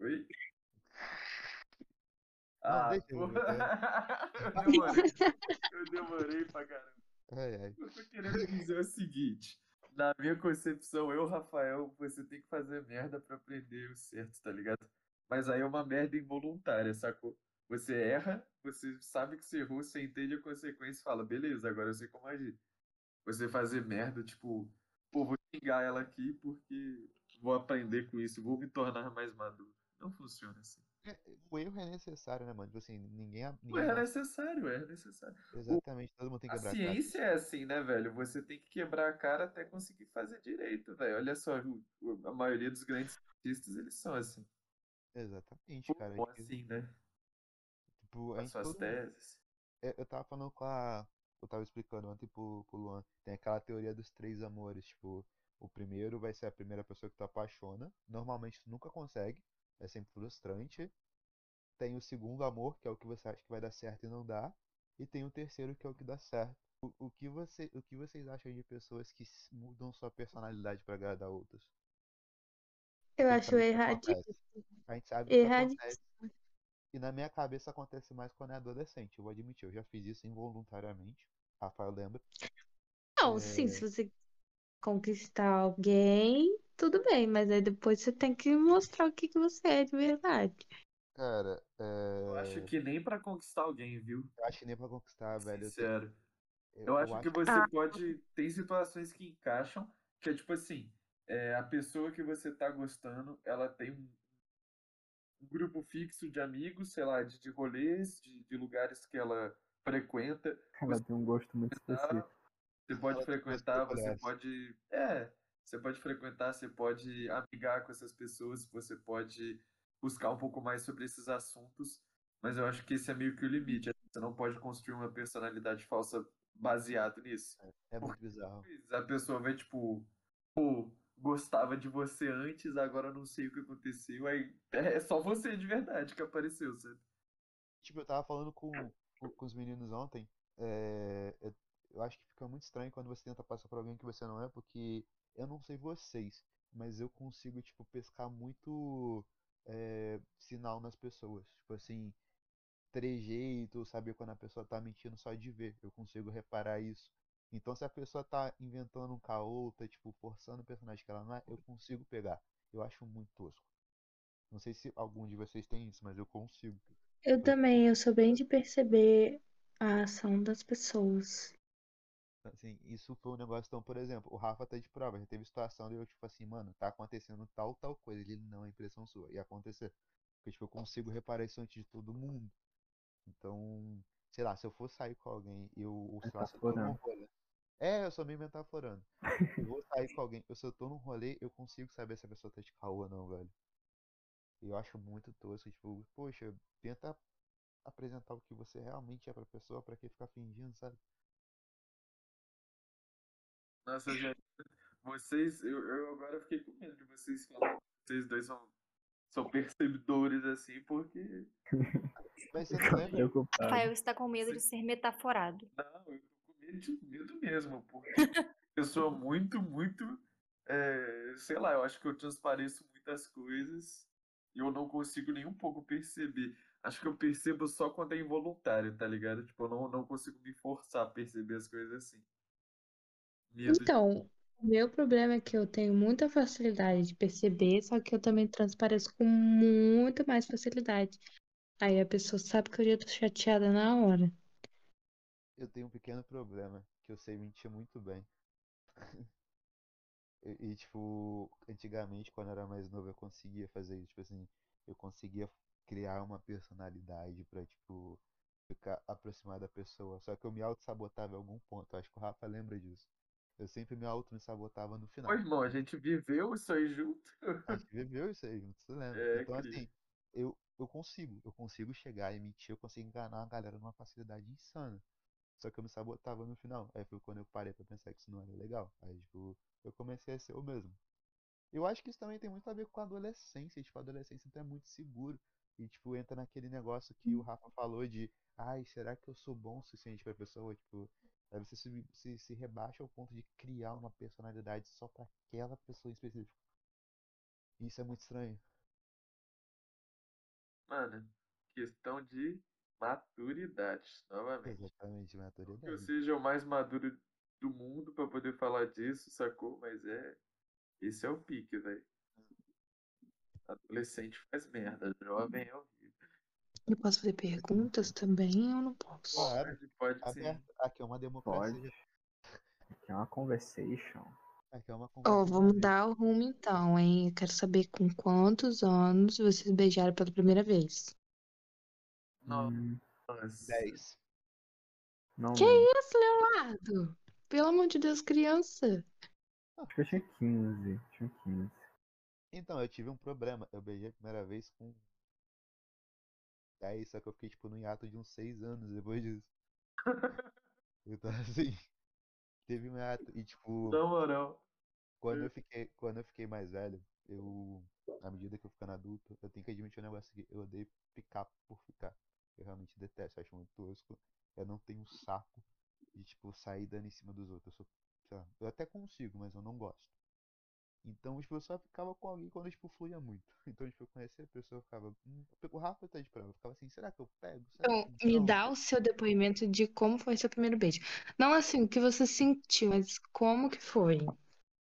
Oi? Não, Ah, pô. ver, Eu demorei, eu demorei pra caramba. Ai, ai. Eu tô querendo dizer o seguinte, na minha concepção, eu, Rafael, você tem que fazer merda pra aprender o certo, tá ligado? Mas aí é uma merda involuntária, sacou? Você erra, você sabe que você errou, você entende a consequência e fala, beleza, agora eu sei como agir. Você fazer merda, tipo, pô, vou xingar ela aqui porque vou aprender com isso, vou me tornar mais maduro. Não funciona assim. É, O erro é necessário, né, mano? Tipo assim, ninguém, O ninguém erro é necessário, o erro é necessário. O- Exatamente, todo mundo tem que A quebrar a cara. ciência é assim, né, velho? Você tem que quebrar a cara até conseguir fazer direito, velho. Olha só, a maioria dos grandes cientistas, eles são assim. Exatamente, cara. Ou assim, né? Tipo, as suas todo teses. Eu eu tava falando com a. Eu tava explicando ontem pro, pro Luan. Tem aquela teoria dos três amores. Tipo, o primeiro vai ser a primeira pessoa que tu apaixona. Normalmente tu nunca consegue. É sempre frustrante. Tem o segundo amor, que é o que você acha que vai dar certo e não dá. E tem o terceiro, que é o que dá certo. O, o que você, o que vocês acham de pessoas que mudam sua personalidade pra agradar outros? Eu acho erradíssimo. A gente sabe que isso Erradíssimo. acontece. E na minha cabeça acontece mais quando é adolescente. Eu vou admitir, eu já fiz isso involuntariamente. Rafael lembra. Não, sim, se você conquistar alguém, tudo bem, mas aí depois você tem que mostrar o que, que você é de verdade. Cara, Eu acho é... que nem pra conquistar alguém, viu? eu acho que nem pra conquistar, velho. Eu, tenho- Sincero. eu, Eu acho que você Ah. pode. Tem situações que encaixam, que é tipo assim, é, a pessoa que você tá gostando, ela tem um, grupo fixo de amigos, sei lá, de, de rolês, de, de lugares que ela frequenta. Ela tem um gosto muito específico. Você pode frequentar, você pode. É, você pode frequentar, você pode amigar com essas pessoas, você pode buscar um pouco mais sobre esses assuntos, mas eu acho que esse é meio que o limite. Você não pode construir uma personalidade falsa baseado nisso. É muito bizarro. A pessoa vai, tipo, pô, gostava de você antes, agora não sei o que aconteceu, aí é só você de verdade que apareceu, sabe? Tipo, eu tava falando com, com, os meninos ontem. é, eu, eu acho que fica muito estranho quando você tenta passar por alguém que você não é, porque eu não sei vocês, mas eu consigo, tipo, pescar muito é, sinal nas pessoas. Tipo assim, trejeito, saber quando a pessoa tá mentindo só de ver. Eu consigo reparar isso. Então, se a pessoa tá inventando um caô, tá, tipo, forçando o personagem que ela não é, eu consigo pegar. Eu acho muito tosco. Não sei se algum de vocês tem isso, mas eu consigo. Eu também, eu sou bem de perceber a ação das pessoas. Assim, isso foi um negócio, então, por exemplo, o Rafa tá de prova, já teve situação de eu, tipo assim, mano, tá acontecendo tal, tal coisa, ele não é impressão sua, ia acontecer. Porque, tipo, eu consigo reparar isso antes de todo mundo. Então, sei lá, se eu for sair com alguém e eu, ou sei lá, se eu num Metaforando. rolê. É, eu sou meio metaforando. Eu vou sair com alguém, eu, se eu tô num rolê, eu consigo saber se a pessoa tá de caô ou não, velho. Eu acho muito tosco, tipo, poxa, tenta apresentar o que você realmente é pra pessoa, pra que ficar fingindo, sabe? Nossa, gente, vocês, eu, eu agora fiquei com medo de vocês falarem vocês dois são, são percebedores assim, porque. Mas você lembra? Rafael está com medo de ser metaforado. Não, eu tô com medo, de, medo mesmo, porque eu sou muito, muito. é, sei lá, eu acho que eu transpareço muitas coisas e eu não consigo nem um pouco perceber. Acho que eu percebo só quando é involuntário, tá ligado? Tipo, eu não, não consigo me forçar a perceber as coisas assim. Medo Então, o meu problema é que eu tenho muita facilidade de perceber, só que eu também transpareço com muito mais facilidade. Aí a pessoa sabe que eu já tô chateada na hora. Eu tenho um pequeno problema, que eu sei mentir muito bem. E, e, tipo, antigamente, quando eu era mais novo, eu conseguia fazer isso. Tipo assim, eu conseguia criar uma personalidade pra, tipo, ficar aproximado da pessoa. Só que eu me auto-sabotava em algum ponto. Acho que o Rafa lembra disso. Eu sempre me auto-sabotava no final. Pô, irmão, a gente viveu isso aí junto. A gente viveu isso aí, você lembra? É, Então, assim, eu, eu consigo, eu consigo chegar e mentir, eu consigo enganar a galera numa facilidade insana. Só que eu me sabotava no final. Aí foi quando eu parei pra pensar que isso não era legal. Aí, tipo, eu comecei a ser eu mesmo. Eu acho que isso também tem muito a ver com a adolescência. Tipo, a adolescência então é muito seguro. E, tipo, entra naquele negócio que o Rafa falou de ai, será que eu sou bom o suficiente pra pessoa? Tipo, aí você se, se, se rebaixa ao ponto de criar uma personalidade só pra aquela pessoa em específico. Isso é muito estranho. Mano, questão de maturidade, novamente. Exatamente, Que eu maturidade. seja o mais maduro do mundo pra poder falar disso, sacou? Mas é. Esse é o pique, velho. Adolescente faz merda, jovem é horrível. Eu posso fazer perguntas também ou não posso? Claro. Pode, pode sim. Aqui é uma democracia. Pode. Aqui é uma conversation. Aqui é uma Ó, conversa. vamos mudar o rumo então, hein? Eu quero saber com quantos anos vocês beijaram pela primeira vez. Hum. 10. não Que lembro. isso, Leonardo? Pelo amor de Deus, criança. Acho que eu tinha 15. Tinha 15. Então, eu tive um problema. Eu beijei a primeira vez com 10, só que eu fiquei tipo no hiato de uns 6 anos depois disso. Então, assim, teve um hiato. E tipo, Na moral. quando eu fiquei, quando eu fiquei mais velho, eu, à medida que eu ficando adulto, eu tenho que admitir um negócio aqui. Eu odeio ficar por ficar. Eu realmente detesto, acho muito tosco. Eu não tenho saco de, tipo, sair dando em cima dos outros. Eu sou, lá, eu até consigo, mas eu não gosto. Então, tipo, eu só ficava com alguém quando, tipo, fluía muito. Então, tipo, eu conhecia a pessoa, eu ficava. Hum, o Rafa tá de prova. Eu ficava assim, será que eu pego? Será Então, que me dá o seu depoimento de como foi seu primeiro beijo. Não assim, o que você sentiu, mas como que foi? O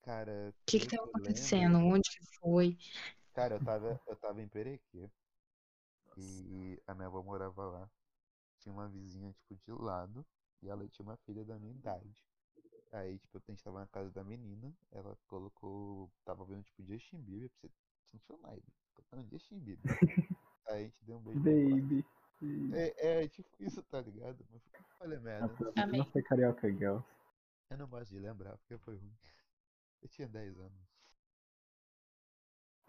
Cara, que que tava que eu acontecendo? lembro, Onde que foi? cara, eu tava, eu tava em Perequê. E a minha avó morava lá. Tinha uma vizinha, tipo, de lado. E ela tinha uma filha da minha idade. Aí, tipo, a gente tava na casa da menina. Ela colocou. Tava vendo, tipo, Justin Bieber. Pra você sentir o naipe. Tocando Justin Bieber. Aí a gente deu um beijo. Baby. baby. É, é, tipo isso, tá ligado? Mas olha, merda. Amei. não foi Carioca Girl. Eu não gosto de lembrar porque foi ruim. Eu tinha 10 anos.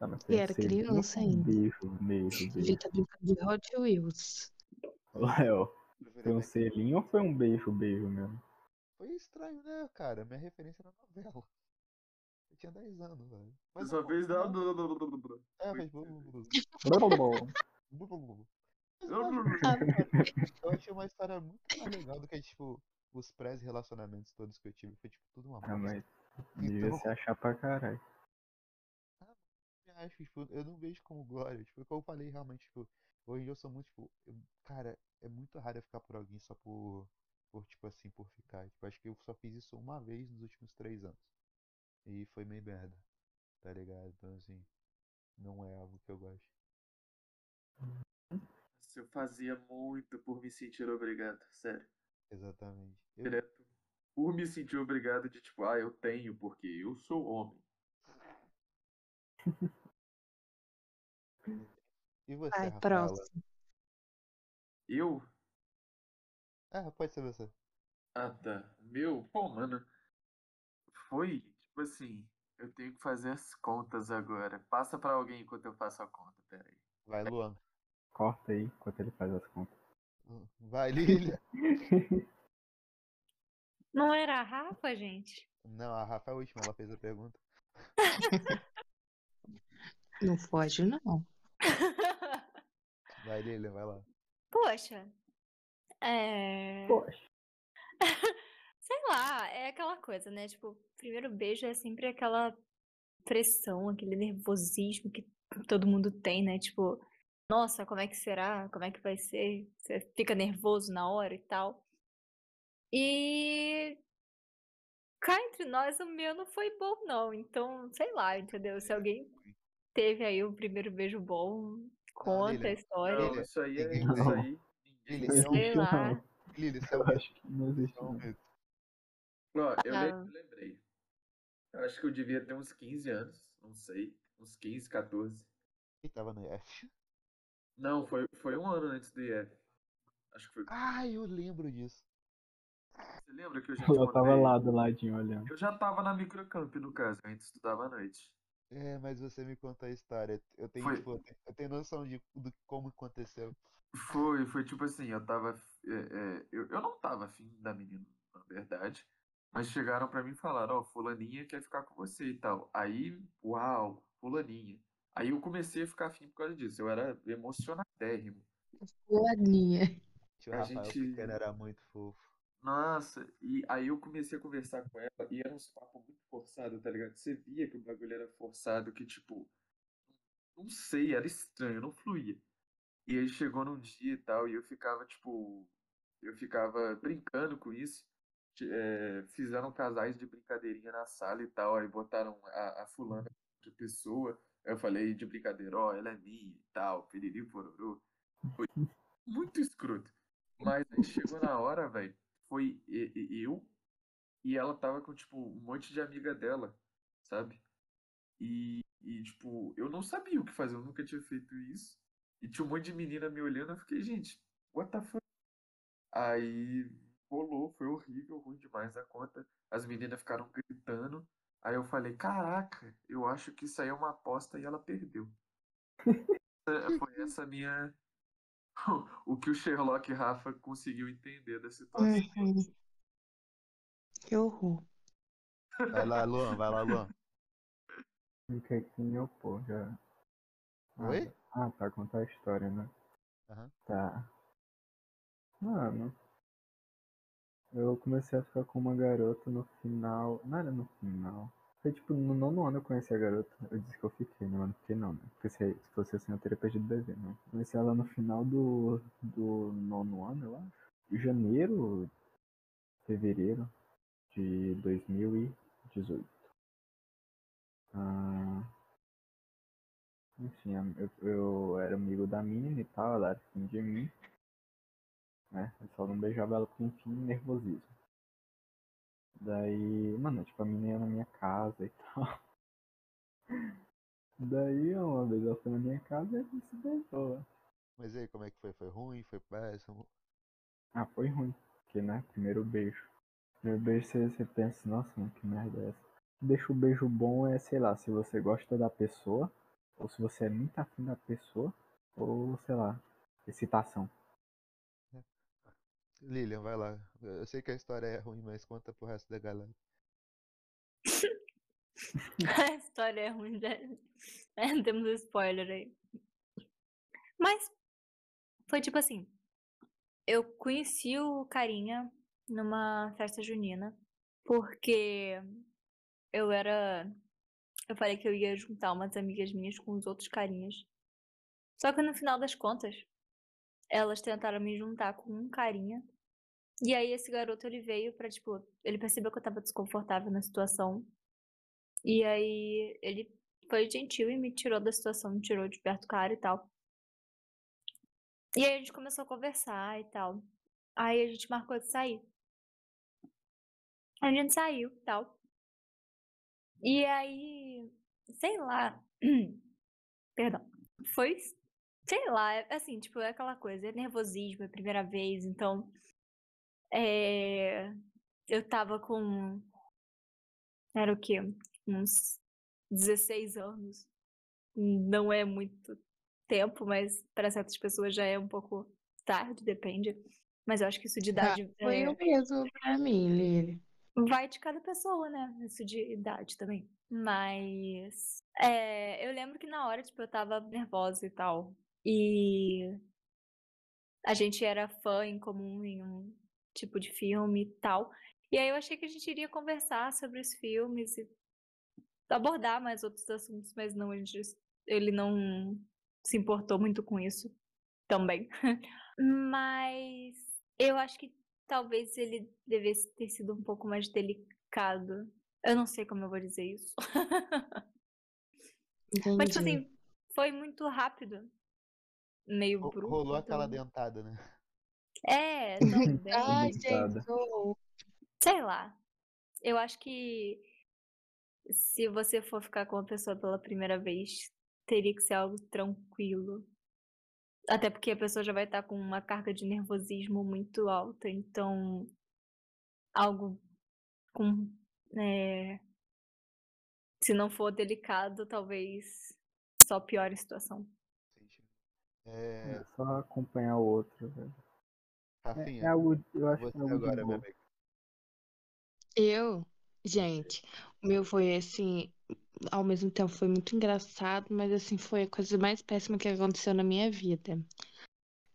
Tá, mas E era criança um ainda. Beijo, beijo, beijo. estar brincando de Hot Wheels. Léo, foi um selinho ou foi um beijo, beijo mesmo? Foi estranho, né, cara? Minha referência era novela. Eu tinha 10 anos, velho. Mas. É, fez blu, blu. Mas eu achei uma história muito mais legal do que, tipo, os pré-relacionamentos todos que eu tive. Foi, tipo, tudo uma Ah, bosta. mas devia Então- se achar pra caralho. Eu acho que, tipo, eu não vejo como glória. Tipo, como eu falei, realmente, tipo, hoje eu sou muito, tipo, eu- cara, é muito raro eu ficar por alguém só por, por, tipo assim, por ficar. Tipo, acho que eu só fiz isso uma vez nos últimos três anos. E foi meio merda, tá ligado? Então, assim, não é algo que eu gosto. Eu fazia muito por me sentir obrigado, sério. Exatamente. Eu, Direto. Por me sentir obrigado de tipo, ah, eu tenho porque eu sou homem. e você, Vai, Rafaela? próximo. Eu? Ah, pode ser você. Ah, tá. Meu, pô, mano. Foi, tipo assim, eu tenho que fazer as contas agora. Passa pra alguém enquanto eu faço a conta, pera aí. Vai, Luan. Corta aí enquanto ele faz as contas. Vai, Lilia. Não era a Rafa, gente? Não, a Rafa é a última, ela fez a pergunta. Não foge, não. Vai, Lilia, vai lá. Poxa. É. Poxa. Sei lá, é aquela coisa, né? Tipo, primeiro beijo é sempre aquela pressão, aquele nervosismo que todo mundo tem, né? Tipo, nossa, como é que será? Como é que vai ser? Você fica nervoso na hora e tal. E cá entre nós, o meu não foi bom, não. Então, sei lá, entendeu? Se alguém teve aí o primeiro beijo bom, conta a Lilian, história. Não, isso aí é. Isso aí. Tem. Sei lá. Isso é Eu acho que não existe. É. Ó, eu Ah. lembrei. Eu acho que eu devia ter uns 15 anos, não sei. Uns 15, 14. Quem tava no IF? Não, foi, foi um ano antes do IF. Acho que foi. Ah, eu lembro disso. Você lembra que eu já Eu tava lá do ladinho olhando. Eu já tava na microcamp, no caso, eu ainda estudava à noite. É, mas você me conta a história. Eu tenho, Foi. tipo, eu tenho, noção de, do como aconteceu. Foi, foi tipo assim, eu tava. é, é, eu, eu não tava afim da menina, na verdade. Mas chegaram pra mim e falaram, ó, fulaninha quer ficar com você e tal. Aí, uau, fulaninha. Aí eu comecei a ficar afim por causa disso. Eu era emocionadérrimo. Fulaninha. Tio A Rafael gente- pequeno era muito fofo. Nossa, e aí eu comecei a conversar com ela e era uns papos muito forçados, tá ligado? Você via que o bagulho era forçado, que tipo, não sei, era estranho, não fluía. E aí chegou num dia e tal, e eu ficava, tipo, eu ficava brincando com isso. É, fizeram casais de brincadeirinha na sala e tal, aí botaram a, a fulana de pessoa. Aí eu falei de brincadeira, ó, ela é minha e tal, piriri pororô. Foi muito escroto. Mas aí chegou na hora, velho, foi eu e ela tava com, tipo, um monte de amiga dela, sabe? E, e, tipo, eu não sabia o que fazer, eu nunca tinha feito isso. E tinha um monte de menina me olhando, eu fiquei, gente, what the fuck? Aí rolou, foi horrível, ruim demais a conta. As meninas ficaram gritando. Aí eu falei, caraca, eu acho que isso aí é uma aposta e ela perdeu. Foi essa minha. O que o Sherlock Rafa conseguiu entender da situação. Uhum. Que horror. Vai lá, Luan, vai lá, Luan. Fica aqui meu pô, já. Ah, Oi? Ah, pra contar a história, né? Aham. Tá. Mano. Eu comecei a ficar com uma garota no final. Não era no final. Foi tipo, no nono ano eu conheci a garota. Eu disse que eu fiquei, né? Mas não fiquei não, né? Porque se, se fosse assim eu teria perdido o bebê, né? Conheci ela no final do, do nono ano, eu acho. Janeiro, fevereiro de 2018. Ah, enfim, eu, eu era amigo da menina e tal, ela era afim de mim. Né? Eu só não beijava ela porque, enfim, nervosismo. Daí, mano, tipo, a menina na minha casa e tal. Daí, uma vez ela foi na minha casa e a gente se beijou. Mas aí, como é que foi? Foi ruim? Foi péssimo? Ah, foi ruim. Porque, né, primeiro beijo. Primeiro beijo você, você pensa, nossa, mano, que merda é essa? Deixa o beijo bom é, sei lá, se você gosta da pessoa, ou se você é muito afim da pessoa, ou, sei lá, excitação. Lilian, vai lá. Eu sei que a história é ruim, mas conta pro resto da galera. A história é ruim, já. É, temos spoiler aí. Mas foi tipo assim. Eu conheci o carinha numa festa junina, porque eu era. Eu falei que eu ia juntar umas amigas minhas com os outros carinhas. Só que no final das contas, elas tentaram me juntar com um carinha. E aí esse garoto ele veio pra, tipo, ele percebeu que eu tava desconfortável na situação. E aí ele foi gentil e me tirou da situação, me tirou de perto do cara e tal. E aí a gente começou a conversar e tal. Aí a gente marcou de sair. A gente saiu e tal. E aí, sei lá. Perdão. Foi, sei lá, é assim, tipo, é aquela coisa, é nervosismo, é a primeira vez, então. É, eu tava com. Era o quê? Uns 16 anos. Não é muito tempo, mas para certas pessoas já é um pouco tarde, depende. Mas eu acho que isso de idade. Foi é, o mesmo pra mim, Lili. Vai de cada pessoa, né? Isso de idade também. Mas. É, eu lembro que na hora, tipo, eu tava nervosa e tal. E. A gente era fã em comum em um tipo de filme e tal. E aí eu achei que a gente iria conversar sobre os filmes e abordar mais outros assuntos, mas não, a gente, ele não se importou muito com isso também. mas eu acho que talvez ele devesse ter sido um pouco mais delicado. Eu não sei como eu vou dizer isso. Mas, tipo assim, foi muito rápido. Meio bruto. Rolou aquela então- dentada, né? É, também. Ai, gente, Sei lá. Eu acho que se você for ficar com uma pessoa pela primeira vez, teria que ser algo tranquilo. Até porque a pessoa já vai estar com uma carga de nervosismo muito alta, então algo com. é, se não for delicado, talvez só piore a situação. É, É só acompanhar o outro, velho. É, Rafinha, é algo, eu acho você que é algo agora, minha boa. amiga. Eu, gente, o meu foi assim, ao mesmo tempo foi muito engraçado, mas assim, foi a coisa mais péssima que aconteceu na minha vida.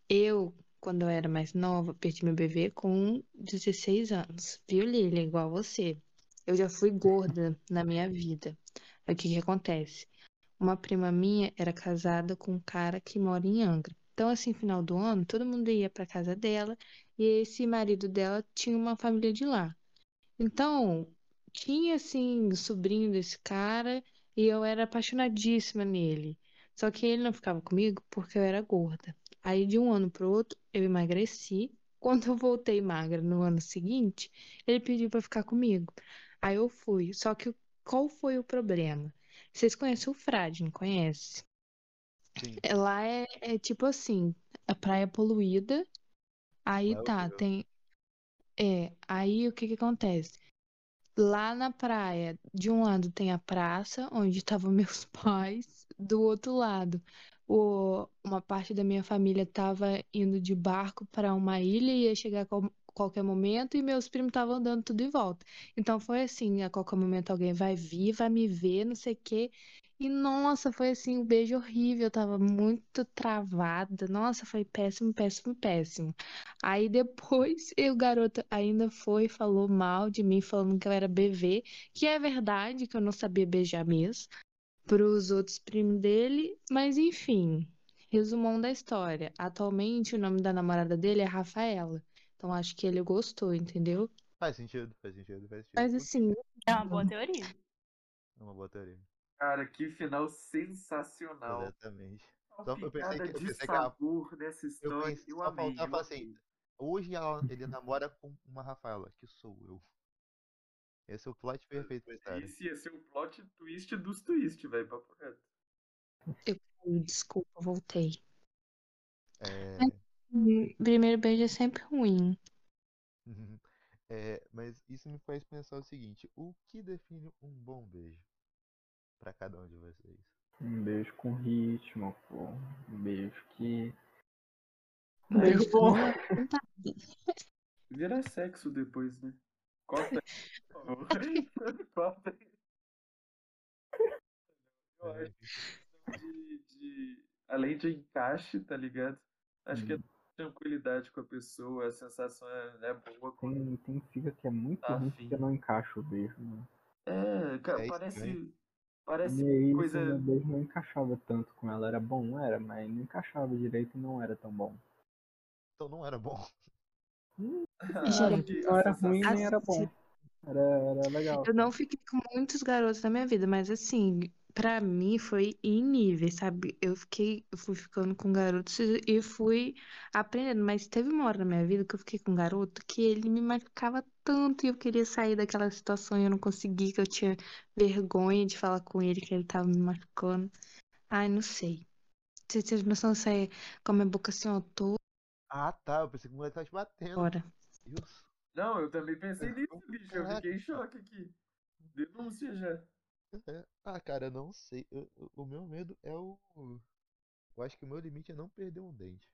Eu, quando eu era mais nova, perdi meu bebê com 16 anos, viu, Lili? Igual você. Eu já fui gorda na minha vida. Aí o que que acontece? Uma prima minha era casada com um cara que mora em Angra. Então, assim, final do ano, todo mundo ia pra casa dela e esse marido dela tinha uma família de lá. Então, tinha assim, sobrinho desse cara e eu era apaixonadíssima nele. Só que ele não ficava comigo porque eu era gorda. Aí, de um ano pro outro, eu emagreci. Quando eu voltei magra no ano seguinte, ele pediu pra ficar comigo. Aí eu fui. Só que qual foi o problema? Vocês conhecem o Frade, não conhece? Sim. É, Lá é, é tipo assim, a praia poluída. Aí Lá é tá, tem. É, aí o que que acontece? Lá na praia, de um lado tem a praça, onde estavam meus pais, do outro lado, o, uma parte da minha família estava indo de barco para uma ilha e ia chegar a qual- qualquer momento, e meus primos estavam andando tudo em volta. Então foi assim, a qualquer momento alguém vai vir, vai me ver, não sei o quê. E nossa, foi assim, um beijo horrível, eu tava muito travada. Nossa, foi péssimo, péssimo, péssimo. Aí depois o garoto ainda foi, falou mal de mim, falando que eu era BV, que é verdade, que eu não sabia beijar mesmo, pros outros primos dele, mas enfim, resumão da história. Atualmente o nome da namorada dele é Rafaela. Então acho que ele gostou, entendeu? Faz sentido, faz sentido, faz sentido. Mas assim, É uma boa teoria. É uma boa teoria. Cara, que final sensacional. Exatamente. Só eu pensei que- eu de pensei que a- sabor nessa Eu história. pensei, Eu só amei, faltava eu assim, amei. hoje ela- ele namora com uma Rafaela, que sou eu. Esse é o plot perfeito pra história. Esse ia ser o plot twist dos twist, velho, papo reto. Ih, desculpa, voltei. É, Primeiro beijo é sempre ruim. é, mas isso me faz pensar o seguinte: o que define um bom beijo pra cada um de vocês? Um beijo com ritmo, pô. Um beijo que. Um Beijo beijo bom. Vira sexo depois, né? Corta aí, por favor. Corta aí. Eu É, acho de, de- Além de encaixe, tá ligado? Acho que é Hum. tranquilidade com a pessoa, a sensação é, é boa. Tem, tem fica que é muito Tá ruim porque não encaixa o beijo, né? É, cara, É parece. Parece E aí, coisa. beijo não encaixava tanto com ela. Era bom, era, mas não encaixava direito e não era tão bom. Então não era bom. Não a era ruim nem era bom. Era, era legal. Eu não fiquei com muitos garotos na minha vida, mas assim, pra mim foi em níveis, sabe? Eu fiquei, eu fui ficando com garotos e fui aprendendo, mas teve uma hora na minha vida que eu fiquei com um garoto que ele me machucava tanto e eu queria sair daquela situação e eu não conseguia, que eu tinha vergonha de falar com ele que ele tava me machucando. Ai, não sei. Você tem noção de sair com a minha boca assim, ó, toda Ah tá, eu pensei que o moleque tava te batendo. hora. Deus. Não, eu também pensei nisso, bicho. Eu fiquei em choque aqui. Denúncia já. É. Ah, cara, eu não sei. Eu- eu- o meu medo é o. Eu acho que o meu limite é não perder um dente.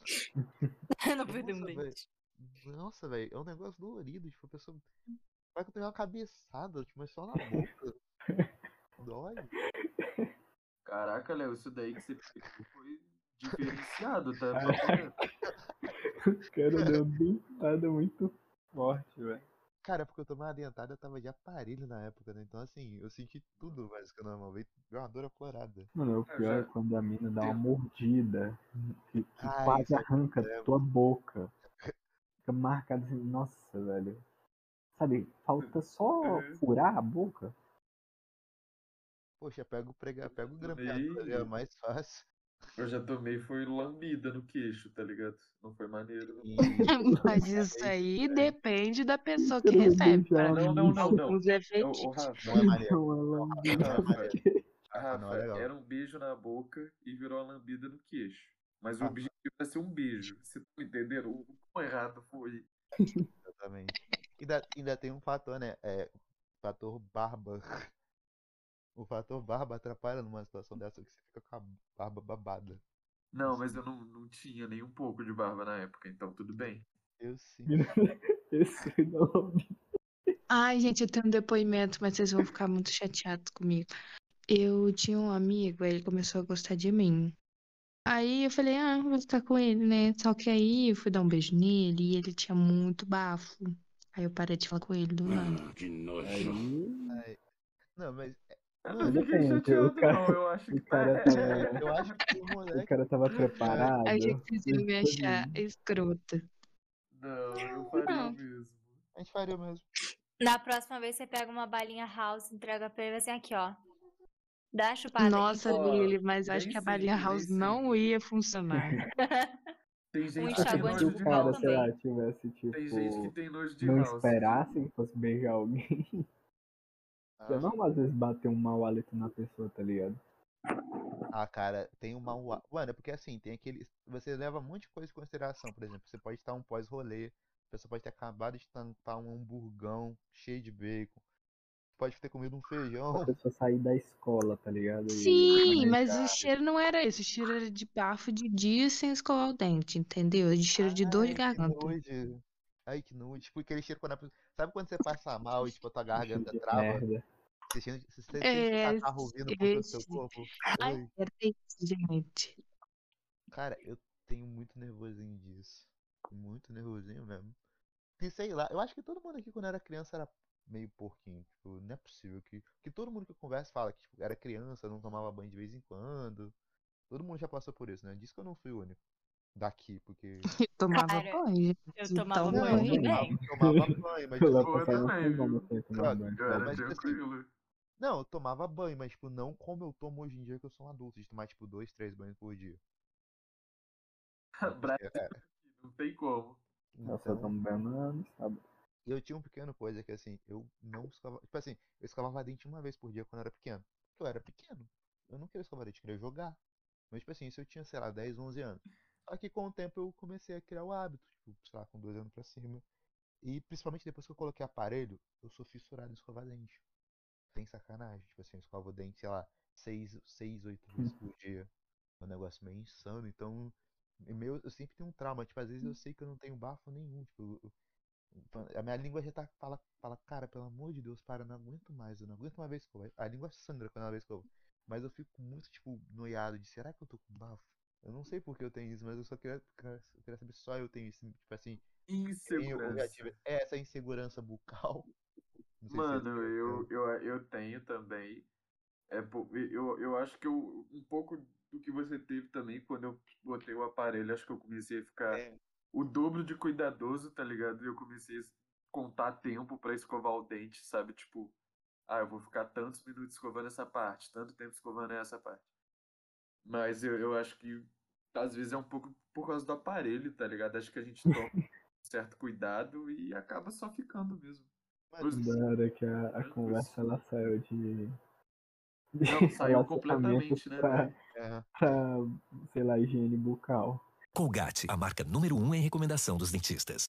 não perdeu um dente. Nossa, velho, é um negócio dolorido. Tipo, a pessoa. Vai que eu tenho uma cabeçada, tipo, mas só na boca. Dói. Caraca, Léo, isso daí que você pegou foi diferenciado, tá? Os caras deu dentada muito forte, velho. Cara, porque eu tomei uma dentada, eu tava de aparelho na época, né? Então, assim, eu senti tudo mais que o normal. Veio uma dor aflorada. Mano, o Eu pior é quando a mina dá uma mordida que, que Ah, quase eu arranca lembro. tua boca. Fica marcado assim, nossa, velho. Sabe, falta só Uhum. furar a boca. Poxa, pega o prega, pega o grampeador é mais fácil. Eu já tomei, foi lambida no queixo, tá ligado? Não foi maneiro. Mas isso aí depende da pessoa que recebe. Não, não, não, não. Alguns é fetiche. Rafa, Não é maneiro. Rafa, não é era um beijo na boca e virou uma lambida no queixo. Mas o Ah. objetivo era ser um beijo. Você tá entendendo? O quão errado foi. Exatamente. Ainda, ainda tem um fator, né? É, fator barba. O fator barba atrapalha numa situação dessa que você fica com a barba babada. Não, mas eu não, não tinha nem um pouco de barba na época, então tudo bem. Eu sim. Esse não. Ai, gente, eu tenho um depoimento, mas vocês vão ficar muito chateados comigo. Eu tinha um amigo, ele começou a gostar de mim. Aí eu falei, ah, vou ficar com ele, né? Só que aí eu fui dar um beijo nele e ele tinha muito bafo. Aí eu parei de falar com ele do nada. Que nojo. Aí, Não, mas é, Eu Não, não fiquei o chateado, cara- não. Eu acho o que cara tá- tava- eu acho que o o moleque. cara tava preparado. Achei que vocês iam me achar escrota. Não, eu faria Não. mesmo. A gente faria mesmo. Na próxima vez você pega uma balinha house, entrega pra ele assim, aqui, ó. Dá a chupada. Nossa, Ó, Lili, mas acho que a balinha house sempre. não ia funcionar. Tem gente Um que tem nojo de o cara, sei lá, também. tivesse, tipo, Tem gente que tem nojo de não house. esperasse que fosse beijar alguém. Ah, normal às vezes bater um mau hálito na pessoa, tá ligado? Ah, cara, tem uma. ua- Mano, é porque assim, tem aquele. Você leva um monte de coisa em consideração. Por exemplo, você pode estar um pós-rolê. A pessoa pode ter acabado de tampar um hamburgão cheio de bacon. Pode ter comido um A feijão. pessoa sair da escola, tá ligado? E- Sim, mas o cheiro não era esse. O cheiro era de bafo de dia sem escovar o dente, entendeu? De cheiro de dor de Ai, que garganta. nojo. Ai, que nojo. Tipo aquele cheiro quando a pessoa. Sabe quando você passa mal e tipo a tua garganta trava? merda. Você sente, você sente É, o catarro vindo por todo o seu corpo? Ai, isso, gente. Cara, eu tenho muito nervosinho disso. Muito nervosinho mesmo. E sei lá, eu acho que todo mundo aqui quando era criança era meio porquinho. Tipo, não é possível que. Que todo mundo que eu converso fala que tipo, era criança, não tomava banho de vez em quando. Todo mundo já passou por isso, né? Diz que eu não fui o único. Daqui, porque. Eu tomava Cara, banho. Eu Então, tomava não, banho não. também. Tomava banho, mas. Lá tipo, passava também, sem tomar Brother, banho. Eu era mas, tipo assim. Não, eu tomava banho, mas tipo, não como eu tomo hoje em dia que eu sou um adulto, de tomar tipo dois, três banhos por dia. Brasil, É, não tem como. Eu então, tomo banho no sábado. E eu tinha um pequeno coisa que assim, eu não escovava. Tipo assim, eu escovava dente uma vez por dia quando eu era pequeno. Porque eu era pequeno. Eu não queria escovar dente, eu queria jogar. Mas tipo assim, isso eu tinha, sei lá, 10, 11 anos. Só que com o tempo eu comecei a criar o hábito, tipo, sei lá, com 2 anos pra cima. E principalmente depois que eu coloquei aparelho, eu sou fissurado em escovar dente. Sem sacanagem. Tipo assim, eu escovo o dente, sei lá, 6, 6 8 vezes por dia. É um negócio meio insano. Então, meu, eu sempre tenho um trauma. Tipo, às vezes eu sei que eu não tenho bafo nenhum. Tipo, eu- a minha língua já tá. Fala, fala, cara, pelo amor de Deus, para, eu não aguento mais, eu não aguento uma vez escova. A língua sangra quando ela vez escova. Mas eu fico muito, tipo, noiado de será que eu tô com bafo? Eu não sei por que eu tenho isso, mas eu só queria, eu queria saber só eu tenho isso, tipo assim, tenho, eu Insegurança. tive é, essa insegurança bucal. É Mano, esse que eu, eu, eu tenho também. É, eu, eu acho que eu, um pouco do que você teve também quando eu botei o aparelho, acho que eu comecei a ficar É. o dobro de cuidadoso, tá ligado? E eu comecei a contar tempo pra escovar o dente, sabe? Tipo, ah, eu vou ficar tantos minutos escovando essa parte, tanto tempo escovando essa parte. Mas eu, eu acho que às vezes é um pouco por causa do aparelho, tá ligado? Acho que a gente toma certo cuidado e acaba só ficando mesmo. Mano, Os- Da hora que a, a conversa ela saiu de. Não, saiu completamente, né, Pra, é, pra, sei lá, higiene bucal. Colgate, a marca número 1 um em recomendação dos dentistas.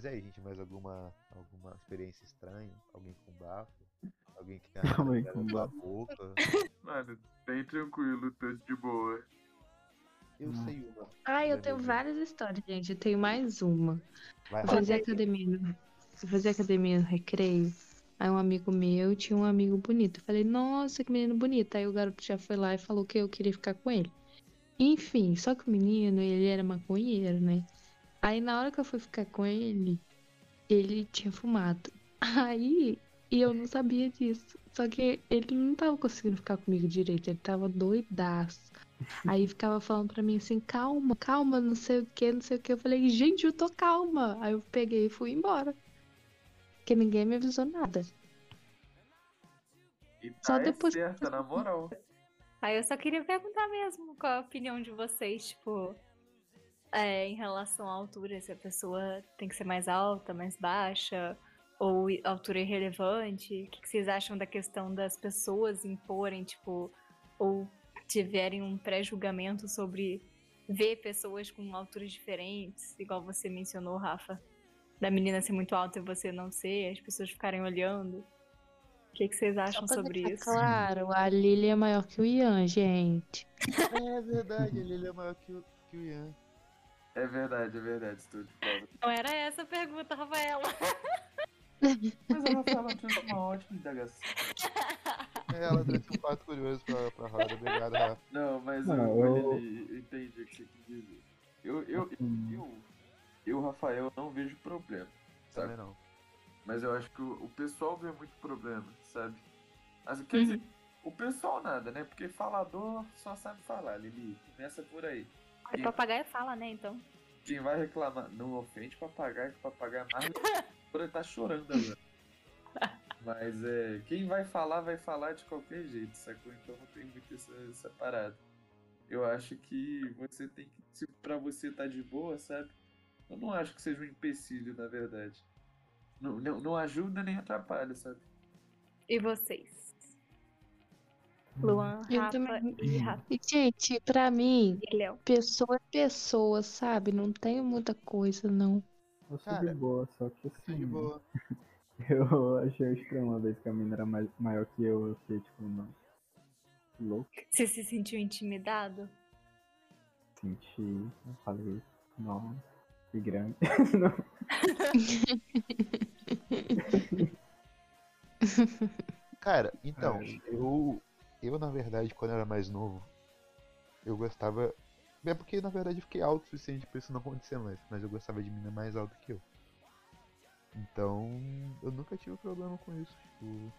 Mas e aí, gente, mais alguma, alguma experiência estranha? Alguém com bafo? Alguém que tem Alguém a com na bafo. boca? Mano, bem tranquilo, tô de boa. Eu Hum. sei uma. Ah, eu tenho várias histórias, gente. Eu tenho mais uma. Vai, fazia academia no, fazia academia no recreio. Aí um amigo meu tinha um amigo bonito. Eu falei, nossa, que menino bonito. Aí o garoto já foi lá e falou que eu queria ficar com ele. Enfim, só que o menino, ele era maconheiro, né? Aí na hora que eu fui ficar com ele, ele tinha fumado. Aí, e eu não sabia disso. Só que ele não tava conseguindo ficar comigo direito, ele tava doidaço. Aí ficava falando pra mim assim, calma, calma, não sei o que, não sei o que. Eu falei, gente, eu tô calma. Aí eu peguei e fui embora. Porque ninguém me avisou nada. E tá Só depois certa, na moral. Aí eu só queria perguntar mesmo qual a opinião de vocês, tipo, é, em relação à altura, se a pessoa tem que ser mais alta, mais baixa, ou altura irrelevante. O que, que vocês acham da questão das pessoas imporem, tipo, ou tiverem um pré-julgamento sobre ver pessoas com alturas diferentes, igual você mencionou, Rafa, da menina ser muito alta e você não ser, as pessoas ficarem olhando. O que, que vocês acham sobre isso? Claro, a Lily é maior que o Ian, gente. É verdade, ele é maior que o, que o Ian. É verdade, é verdade, estou de prova. Não era essa a pergunta, Rafaela. Mas ela fala trouxe uma ótima indagação. É, ela trouxe um fato curioso pra, pra roda. Obrigado, Rafa. Não, mas Não, eu, eu- eu entendi o que você quis dizer. Eu, eu, Hum. eu, eu, Rafael, não vejo problema, sabe? Também não. Mas eu acho que o, o pessoal vê muito problema, sabe? Assim, quer dizer, o pessoal nada, né? Porque falador só sabe falar, Lili. Começa por aí. É papagaio fala, né, então. Quem vai reclamar, não ofende papagaio, que papagaio é mais. Por ele tá chorando agora. Mas é. Quem vai falar, vai falar de qualquer jeito, sacou? Então não tem muito essa, essa parada. Eu acho que você tem que. Se pra você tá de boa, sabe? Eu não acho que seja um empecilho, na verdade. Não, não, não ajuda nem atrapalha, sabe? E vocês? Luan, Eu Rafa também. e Rafa E, gente, pra mim, e Léo. pessoa é pessoa, sabe? Não tem muita coisa, não. Eu sou Cara, de boa, só que de assim, boa. eu achei estranho uma vez que a menina era mais, maior que eu, eu fiquei tipo, não. Louco, Você se sentiu intimidado? senti, eu falei, nossa, que grande. Não. Cara, então, eu, eu na verdade, quando eu era mais novo, eu gostava. É porque na verdade eu fiquei alto o suficiente pra isso não acontecer mais, mas eu gostava de menina mais alta que eu. Então, eu nunca tive problema com isso, tipo,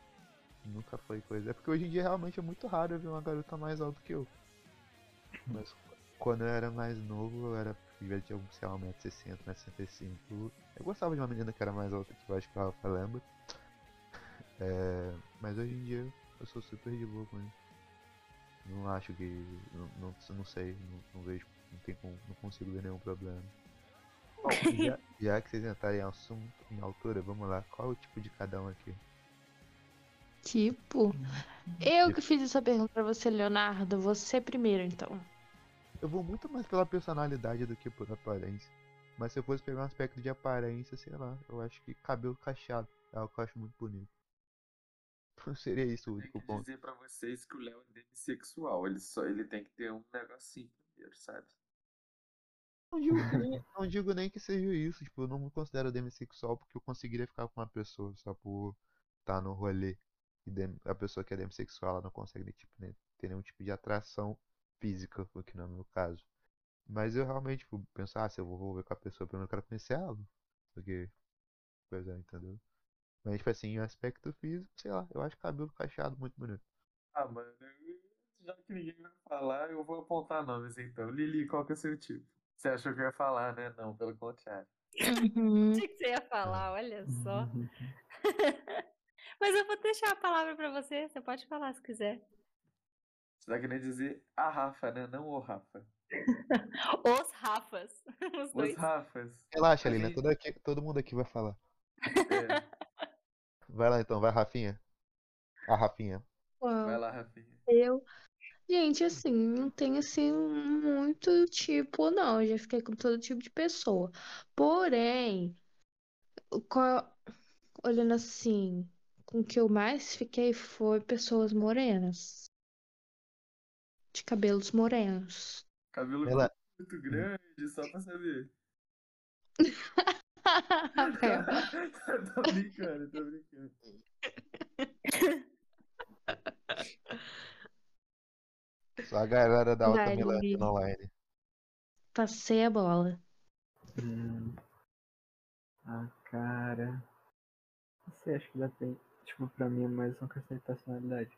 nunca foi coisa. É porque hoje em dia realmente é muito raro eu ver uma garota mais alta que eu. Mas quando eu era mais novo, eu era, devia ter, sei lá, 1,60m, 1,65m. Eu gostava eu, sou super de boa com isso. Não acho que. Não, não, não sei, não, não vejo. Não, tem, como- não consigo ver nenhum problema. Bom, já, já que vocês entraram em assunto, em altura, vamos lá. Qual é o tipo de cada um aqui? Tipo, eu que fiz essa pergunta pra você, Leonardo. Você primeiro, então. Eu vou muito mais pela personalidade do que por aparência. Mas se eu fosse pegar um aspecto de aparência, sei lá, eu acho que cabelo cacheado é algo que eu acho muito bonito. Seria isso o Tem único que ponto. dizer pra vocês que o Léo é demissexual. Ele, só, ele tem que ter um negocinho primeiro, sabe? Não digo, que nem, não digo nem que seja isso, tipo, eu não me considero demissexual porque eu conseguiria ficar com uma pessoa só por estar no rolê. E dem- a pessoa que é demissexual, ela não consegue tipo, nem ter nenhum tipo de atração física, o que não é o meu caso. Mas eu realmente, tipo, penso, ah, se eu vou envolver com a pessoa, primeiro eu quero conhecer ela. Porque, coisa, entendeu? Mas, tipo assim, em aspecto físico, sei lá, eu acho cabelo cacheado muito bonito. Ah, mano, já que ninguém vai falar, eu vou apontar nomes então. Lili, qual que é o seu tipo? Você achou que eu ia falar, né? Não, pelo contrário. Uhum. Achei que você ia falar, olha só. Mas eu vou deixar a palavra pra você. Você pode falar se quiser. Você tá querendo dizer a Rafa, né? Não o Rafa. Os Rafas. Os Os dois. Rafas. Relaxa, Lina, gente- todo, aqui, todo mundo aqui vai falar. É, Vai lá então, vai, Rafinha. A Rafinha. Uau. vai lá, Rafinha. Eu. Gente, assim, não tem assim muito tipo, não. Eu já fiquei com todo tipo de pessoa. Porém, o qual- olhando assim, com o que eu mais fiquei foi pessoas morenas. De cabelos morenos. Cabelo Ela- muito grande, só pra saber. Tô brincando, tô brincando. Só a galera da alta Vai, melanina Lili. online. Passei a bola. Hum. Ah, cara. Não sei, acho que depende. Tipo, pra mim é mais uma questão de personalidade.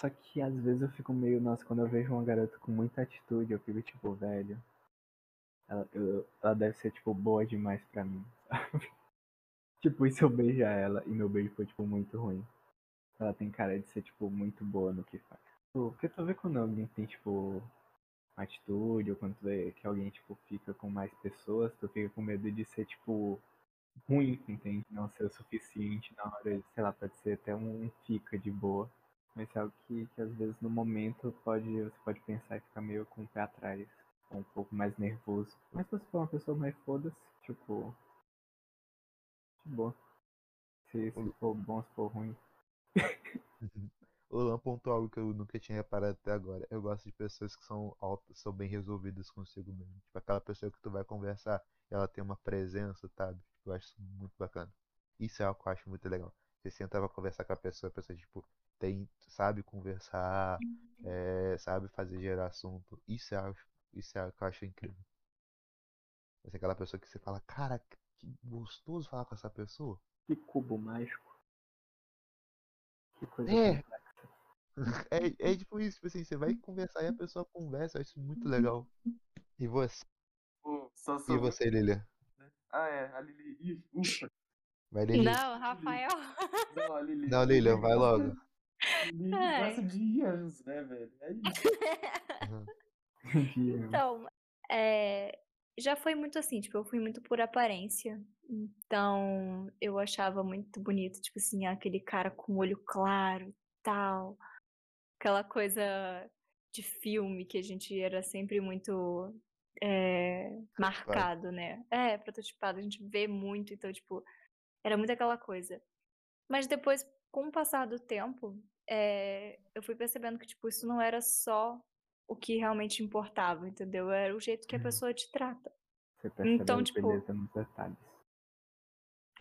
Só que às vezes eu fico meio, nossa, quando eu vejo uma garota com muita atitude, eu fico tipo, velho. Ela, eu- ela deve ser, tipo, boa demais pra mim, sabe? Tipo, e se eu beijar ela e meu beijo foi, tipo, muito ruim? Ela tem cara de ser, tipo, muito boa no que faz. Tipo, Porque tu vê quando alguém tem, tipo, atitude, ou quando tu vê que alguém, tipo, fica com mais pessoas, tu fica com medo de ser, tipo, ruim, entende? Não ser o suficiente na hora, sei lá, pode ser até um fica de boa. Mas é algo que, que às vezes no momento pode, você pode pensar e ficar meio com o pé atrás, um pouco mais nervoso. Mas se você for uma pessoa mais foda-se, tipo. De boa. Se, se for bom, se for ruim. O Lan pontuou algo que eu nunca tinha reparado até agora. Eu gosto de pessoas que são altas, são bem resolvidas consigo mesmo. Tipo, aquela pessoa que tu vai conversar, ela tem uma presença, sabe? Eu acho isso muito bacana. Isso é algo que eu acho muito legal. Você senta pra conversar com a pessoa, a pessoa, tipo, tem, sabe conversar, é, sabe fazer gerar assunto. Isso é algo, isso é algo que eu acho incrível. Essa é aquela pessoa que você fala, cara, que gostoso falar com essa pessoa. Que cubo mágico. Que coisa É. É, é tipo isso, tipo assim, você vai conversar e a pessoa conversa, eu acho isso muito legal. E você, Pô, só e você, Lilia? né? Ah, é, a Lili. Ufa. Vai, Lili. Não, Rafael. Não, a Lili. Não, Lilian, vai logo. Lili gosta de né, velho? É isso. Uhum. Então, é, já foi muito assim, tipo, eu fui muito por aparência. Então, eu achava muito bonito, tipo assim, aquele cara com olho claro e tal. Aquela coisa de filme que a gente era sempre muito é, marcado, né? É, prototipado, a gente vê muito, então, tipo, era muito aquela coisa. Mas depois, com o passar do tempo, é, eu fui percebendo que, tipo, isso não era só o que realmente importava, entendeu? Era o jeito que a Uhum. pessoa te trata. Você percebe Então, a tipo- beleza nos detalhes.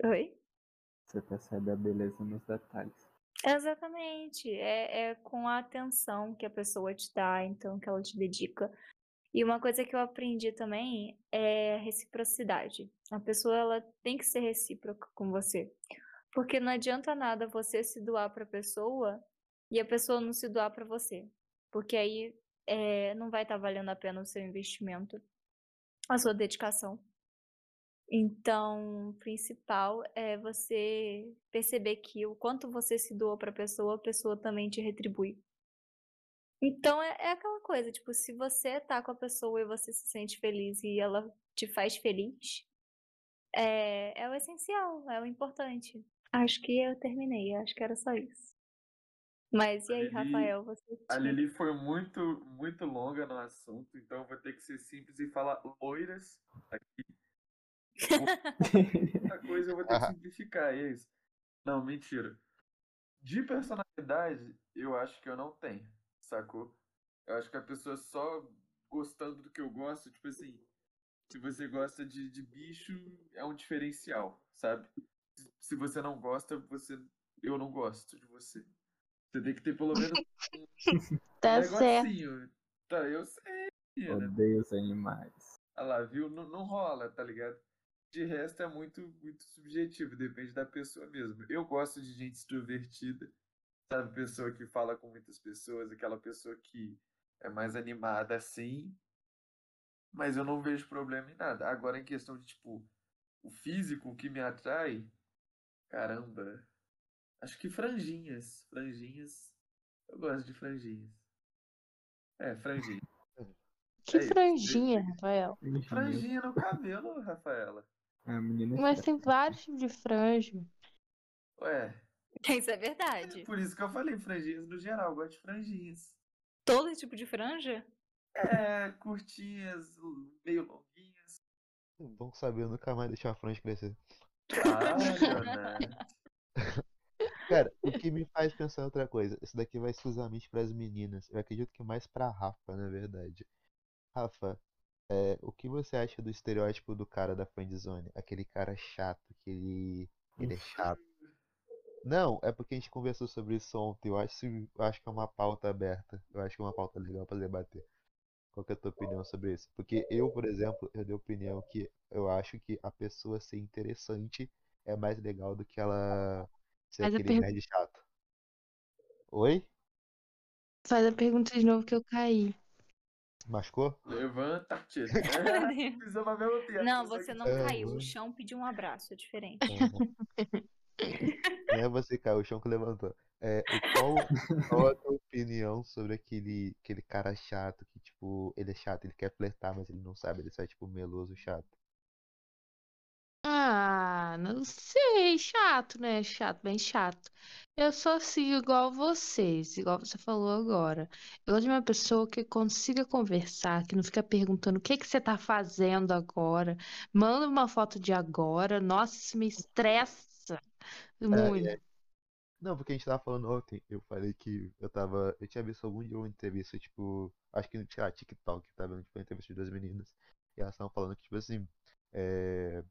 Oi? Você percebe a beleza nos detalhes. Exatamente. É, é com a atenção que a pessoa te dá, então, que ela te dedica. E uma coisa que eu aprendi também é a reciprocidade. A pessoa, ela tem que ser recíproca com você. Porque não adianta nada você se doar para a pessoa e a pessoa não se doar para você. Porque aí é, não vai estar valendo a pena o seu investimento, a sua dedicação. Então, o principal é você perceber que o quanto você se doa para a pessoa, a pessoa também te retribui. Então, é, é aquela coisa, tipo, se você tá com a pessoa e você se sente feliz e ela te faz feliz, é, é o essencial, é o importante. Acho que eu terminei, acho que era só isso. Mas e aí, Lili- Rafael, você A Lili foi muito, muito longa no assunto, então eu vou ter que ser simples e falar loiras aqui. Muita coisa eu vou ter que simplificar, é isso. Não, mentira. De personalidade, eu acho que eu não tenho, sacou? Eu acho que a pessoa só gostando do que eu gosto, tipo assim, se você gosta de, de bicho, é um diferencial, sabe? Se, se você não gosta, você eu não gosto de você. Você tem que ter pelo menos um Tá certo. Tá, eu sei, menina. Odeio os animais. Olha lá, viu? Não, não rola, tá ligado? De resto é muito, muito subjetivo, depende da pessoa mesmo. Eu gosto de gente extrovertida, sabe? Pessoa que fala com muitas pessoas, aquela pessoa que é mais animada assim. Mas eu não vejo problema em nada. Agora, em questão de, tipo, o físico, o que me atrai, caramba. Acho que franjinhas. Franjinhas. Eu gosto de franjinhas. É, franjinha. Que É isso. franjinha, Rafael. Franjinha no cabelo, Rafaela. A menina Mas tem vários tipos de franja. Ué, Isso é verdade. por isso que eu falei franjinhas no geral, eu gosto de franjinhas. Todo tipo de franja? É, curtinhas, meio longuinhas. Bom saber, eu nunca mais deixar a franja crescer. Ah. Cara, o que me faz pensar outra coisa, isso daqui vai exclusivamente para as meninas. Eu acredito que mais pra Rafa, na verdade. Rafa, é, o que você acha do estereótipo do cara da friendzone? Aquele cara chato, que ele, ele é chato. Não, é porque a gente conversou sobre isso ontem. Eu acho, eu acho que é uma pauta aberta. Eu acho que é uma pauta legal para debater. Qual é a tua opinião sobre isso? Porque eu, por exemplo, eu dei opinião que eu acho que a pessoa ser interessante é mais legal do que ela ser Mas a aquele pergu- nerd chato. Oi? Faz a pergunta de novo que eu caí. Machucou? Levanta, a mesma piada. Não, você não É, caiu. O chão pediu um abraço, é diferente. Uhum. Não é você caiu, o chão que levantou. É, qual, qual a tua opinião sobre aquele, aquele cara chato que, tipo, ele é chato, ele quer flertar, mas ele não sabe, ele só é, tipo, meloso chato. Ah, não sei. Chato, né? Chato, bem chato. Eu sou assim, igual vocês, igual você falou agora. Eu gosto de uma pessoa que consiga conversar, que não fica perguntando o que que você tá fazendo agora. Manda uma foto de agora. Nossa, isso me estressa muito. é. Não, porque a gente tava falando ontem, eu falei que eu tava. Eu tinha visto algum dia uma entrevista, tipo. Acho que, sei lá, TikTok, tá vendo? Tipo, uma entrevista de duas meninas. E elas estavam falando que, tipo assim. É,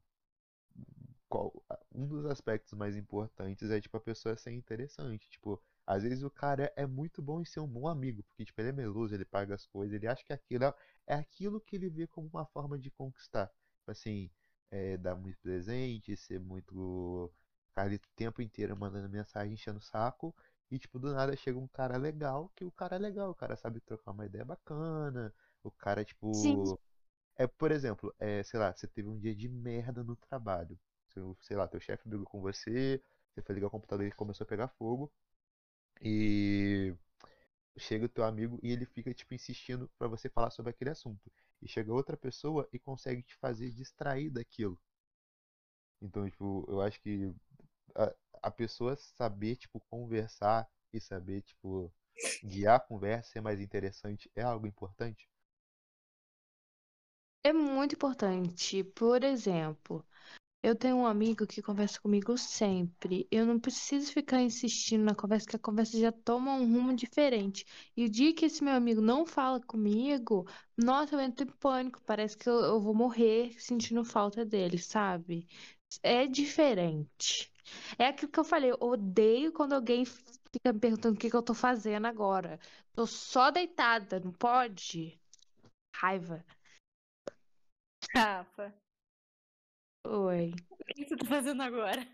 qual, um dos aspectos mais importantes é, tipo, a pessoa ser interessante. Tipo, às vezes o cara é muito bom em ser um bom amigo, porque, tipo, ele é meloso, ele paga as coisas, ele acha que aquilo é, é aquilo que ele vê como uma forma de conquistar. Tipo assim, é, dar muito presente, ser muito. Ficar ali o tempo inteiro mandando mensagem, enchendo o saco. E, tipo, do nada chega um cara legal, que o cara é legal, o cara sabe trocar uma ideia bacana, o cara, tipo. Sim. É, por exemplo, é, sei lá, você teve um dia de merda no trabalho. Seu, sei lá, teu chefe brigou com você, você foi ligar o computador e começou a pegar fogo. E chega o teu amigo e ele fica, tipo, insistindo pra você falar sobre aquele assunto. E chega outra pessoa e consegue te fazer distrair daquilo. Então, tipo, eu acho que a, a pessoa saber, tipo, conversar e saber, tipo, guiar a conversa, ser mais interessante é algo importante. É muito importante. Por exemplo, eu tenho um amigo que conversa comigo sempre. Eu não preciso ficar insistindo na conversa, que a conversa já toma um rumo diferente. E o dia que esse meu amigo não fala comigo, nossa, eu entro em pânico. Parece que eu, eu vou morrer sentindo falta dele, sabe? É diferente. É aquilo que eu falei, eu odeio quando alguém fica me perguntando o que que eu tô fazendo agora. Tô só deitada, não pode? Raiva. Rafa, Oi. o que você tá fazendo agora?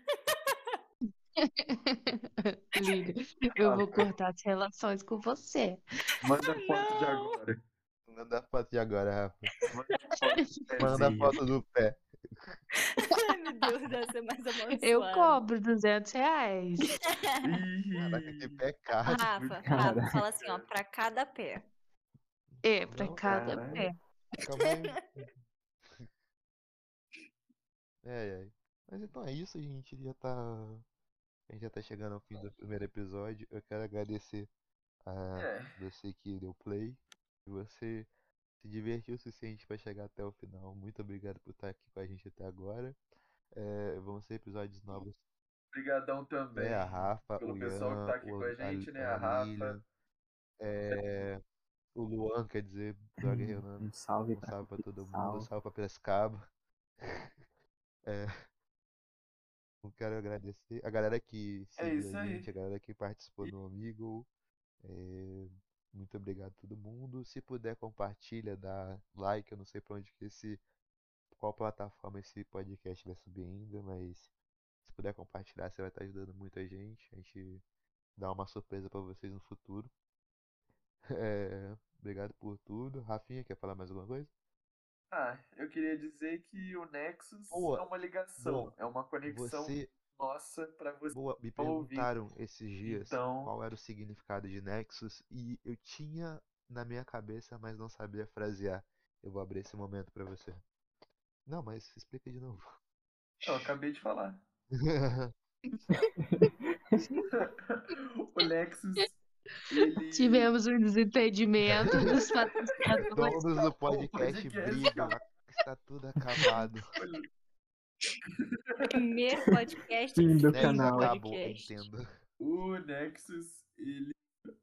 Lília, eu vou cortar as relações com você. Manda a foto de agora. Manda a foto de agora, Rafa. Manda a foto do Manda a pezinho. foto do pé. Ai, meu Deus, deve ser mais amaldiçoado. Eu cobro 200 reais. Caraca, que pé caro. Rafa. Rafa, fala assim, ó, pra cada pé. É, pra Não, cada caralho. pé. Calma aí. É, é. Mas então é isso, a gente já tá. A gente já tá chegando ao fim do primeiro episódio. Eu quero agradecer a É. você que deu play. E você se divertiu o suficiente pra chegar até o final. Muito obrigado por estar aqui com a gente até agora. É, vão ser episódios novos. Obrigadão também É, a Rafa, pelo o pessoal que Ian, tá aqui o, com a gente, a, né? a Rafa. Lilian, é, o Luan, quer dizer, Blog Renan. Um salve Um pra salve pra todo mundo, salve. um salve pra Piracicaba. É, eu quero agradecer a galera que É seguiu isso a aí. gente, a galera que participou no Amigo. É, muito obrigado a todo mundo. Se puder, compartilha, dá like. Eu não sei pra onde que esse. Qual plataforma esse podcast vai subir ainda, mas se puder compartilhar, você vai estar ajudando muita gente. A gente dá uma surpresa pra vocês no futuro. É, obrigado por tudo. Rafinha, quer falar mais alguma coisa? Ah, eu queria dizer que o Nexus Boa, é uma ligação, boa. é uma conexão Você nossa pra você. Boa, me perguntaram esses dias Então- qual era o significado de Nexus e eu tinha na minha cabeça, mas não sabia frasear. Eu vou abrir esse momento pra você. Não, mas explica de novo. Eu acabei de falar. o Nexus, ele. Tivemos um desentendimento dos patrocinadores. Donos do podcast brigam, está tudo acabado. Primeiro podcast Fim do Nexus canal. acabou, entendo. O Nexus, ele.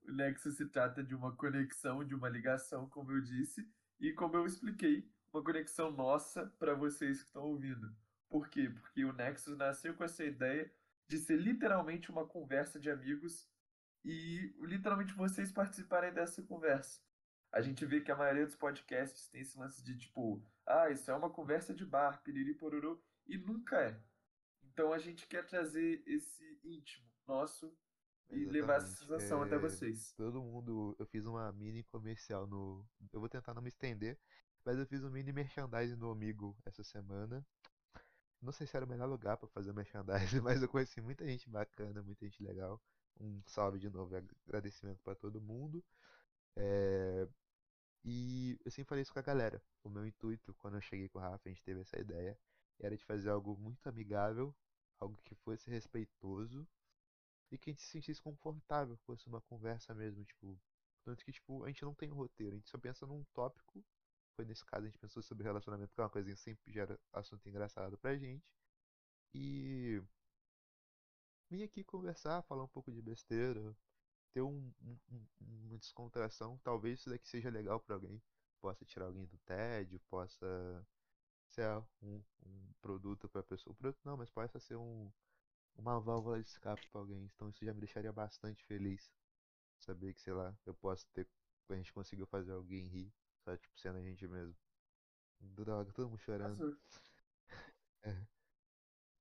O Nexus se trata de uma conexão, de uma ligação, como eu disse, e como eu expliquei, uma conexão nossa para vocês que estão ouvindo. Por quê? Porque o Nexus nasceu com essa ideia de ser literalmente uma conversa de amigos e literalmente vocês participarem dessa conversa. A gente vê que a maioria dos podcasts tem esse lance de tipo, ah, isso é uma conversa de bar, piriri pororô, e nunca é. Então a gente quer trazer esse íntimo nosso e levar essa sensação até É, vocês. Todo mundo, eu fiz uma mini comercial no. Eu vou tentar não me estender, mas eu fiz um mini merchandising no Amigo essa semana. Não sei se era o melhor lugar pra fazer merchandising, mas eu conheci muita gente bacana, muita gente legal. Um salve de novo, e agradecimento pra todo mundo. É, E eu sempre falei isso com a galera. O meu intuito, quando eu cheguei com o Rafa, a gente teve essa ideia, era de fazer algo muito amigável, algo que fosse respeitoso e que a gente se sentisse confortável, fosse uma conversa mesmo, tipo, tanto que tipo, a gente não tem roteiro, a gente só pensa num tópico. Foi nesse caso a gente pensou sobre relacionamento, que é uma coisa que sempre gera assunto engraçado pra gente. E vim aqui conversar, falar um pouco de besteira, ter um, um- um- uma descontração. Talvez isso daqui seja legal pra alguém, possa tirar alguém do tédio, possa ser um, um produto pra pessoa. Um produto não, mas possa ser um, uma válvula de escape pra alguém. Então isso já me deixaria bastante feliz. Saber que, sei lá, eu posso ter. A gente conseguiu fazer alguém rir, só tipo sendo a gente mesmo. Droga, todo mundo chorando. Passou.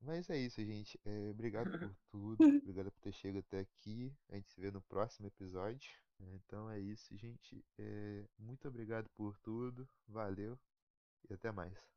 Mas é isso, gente. É, obrigado por tudo. Obrigado por ter chegado até aqui. A gente se vê no próximo episódio. Então é isso, gente. É, muito obrigado por tudo. Valeu e até mais.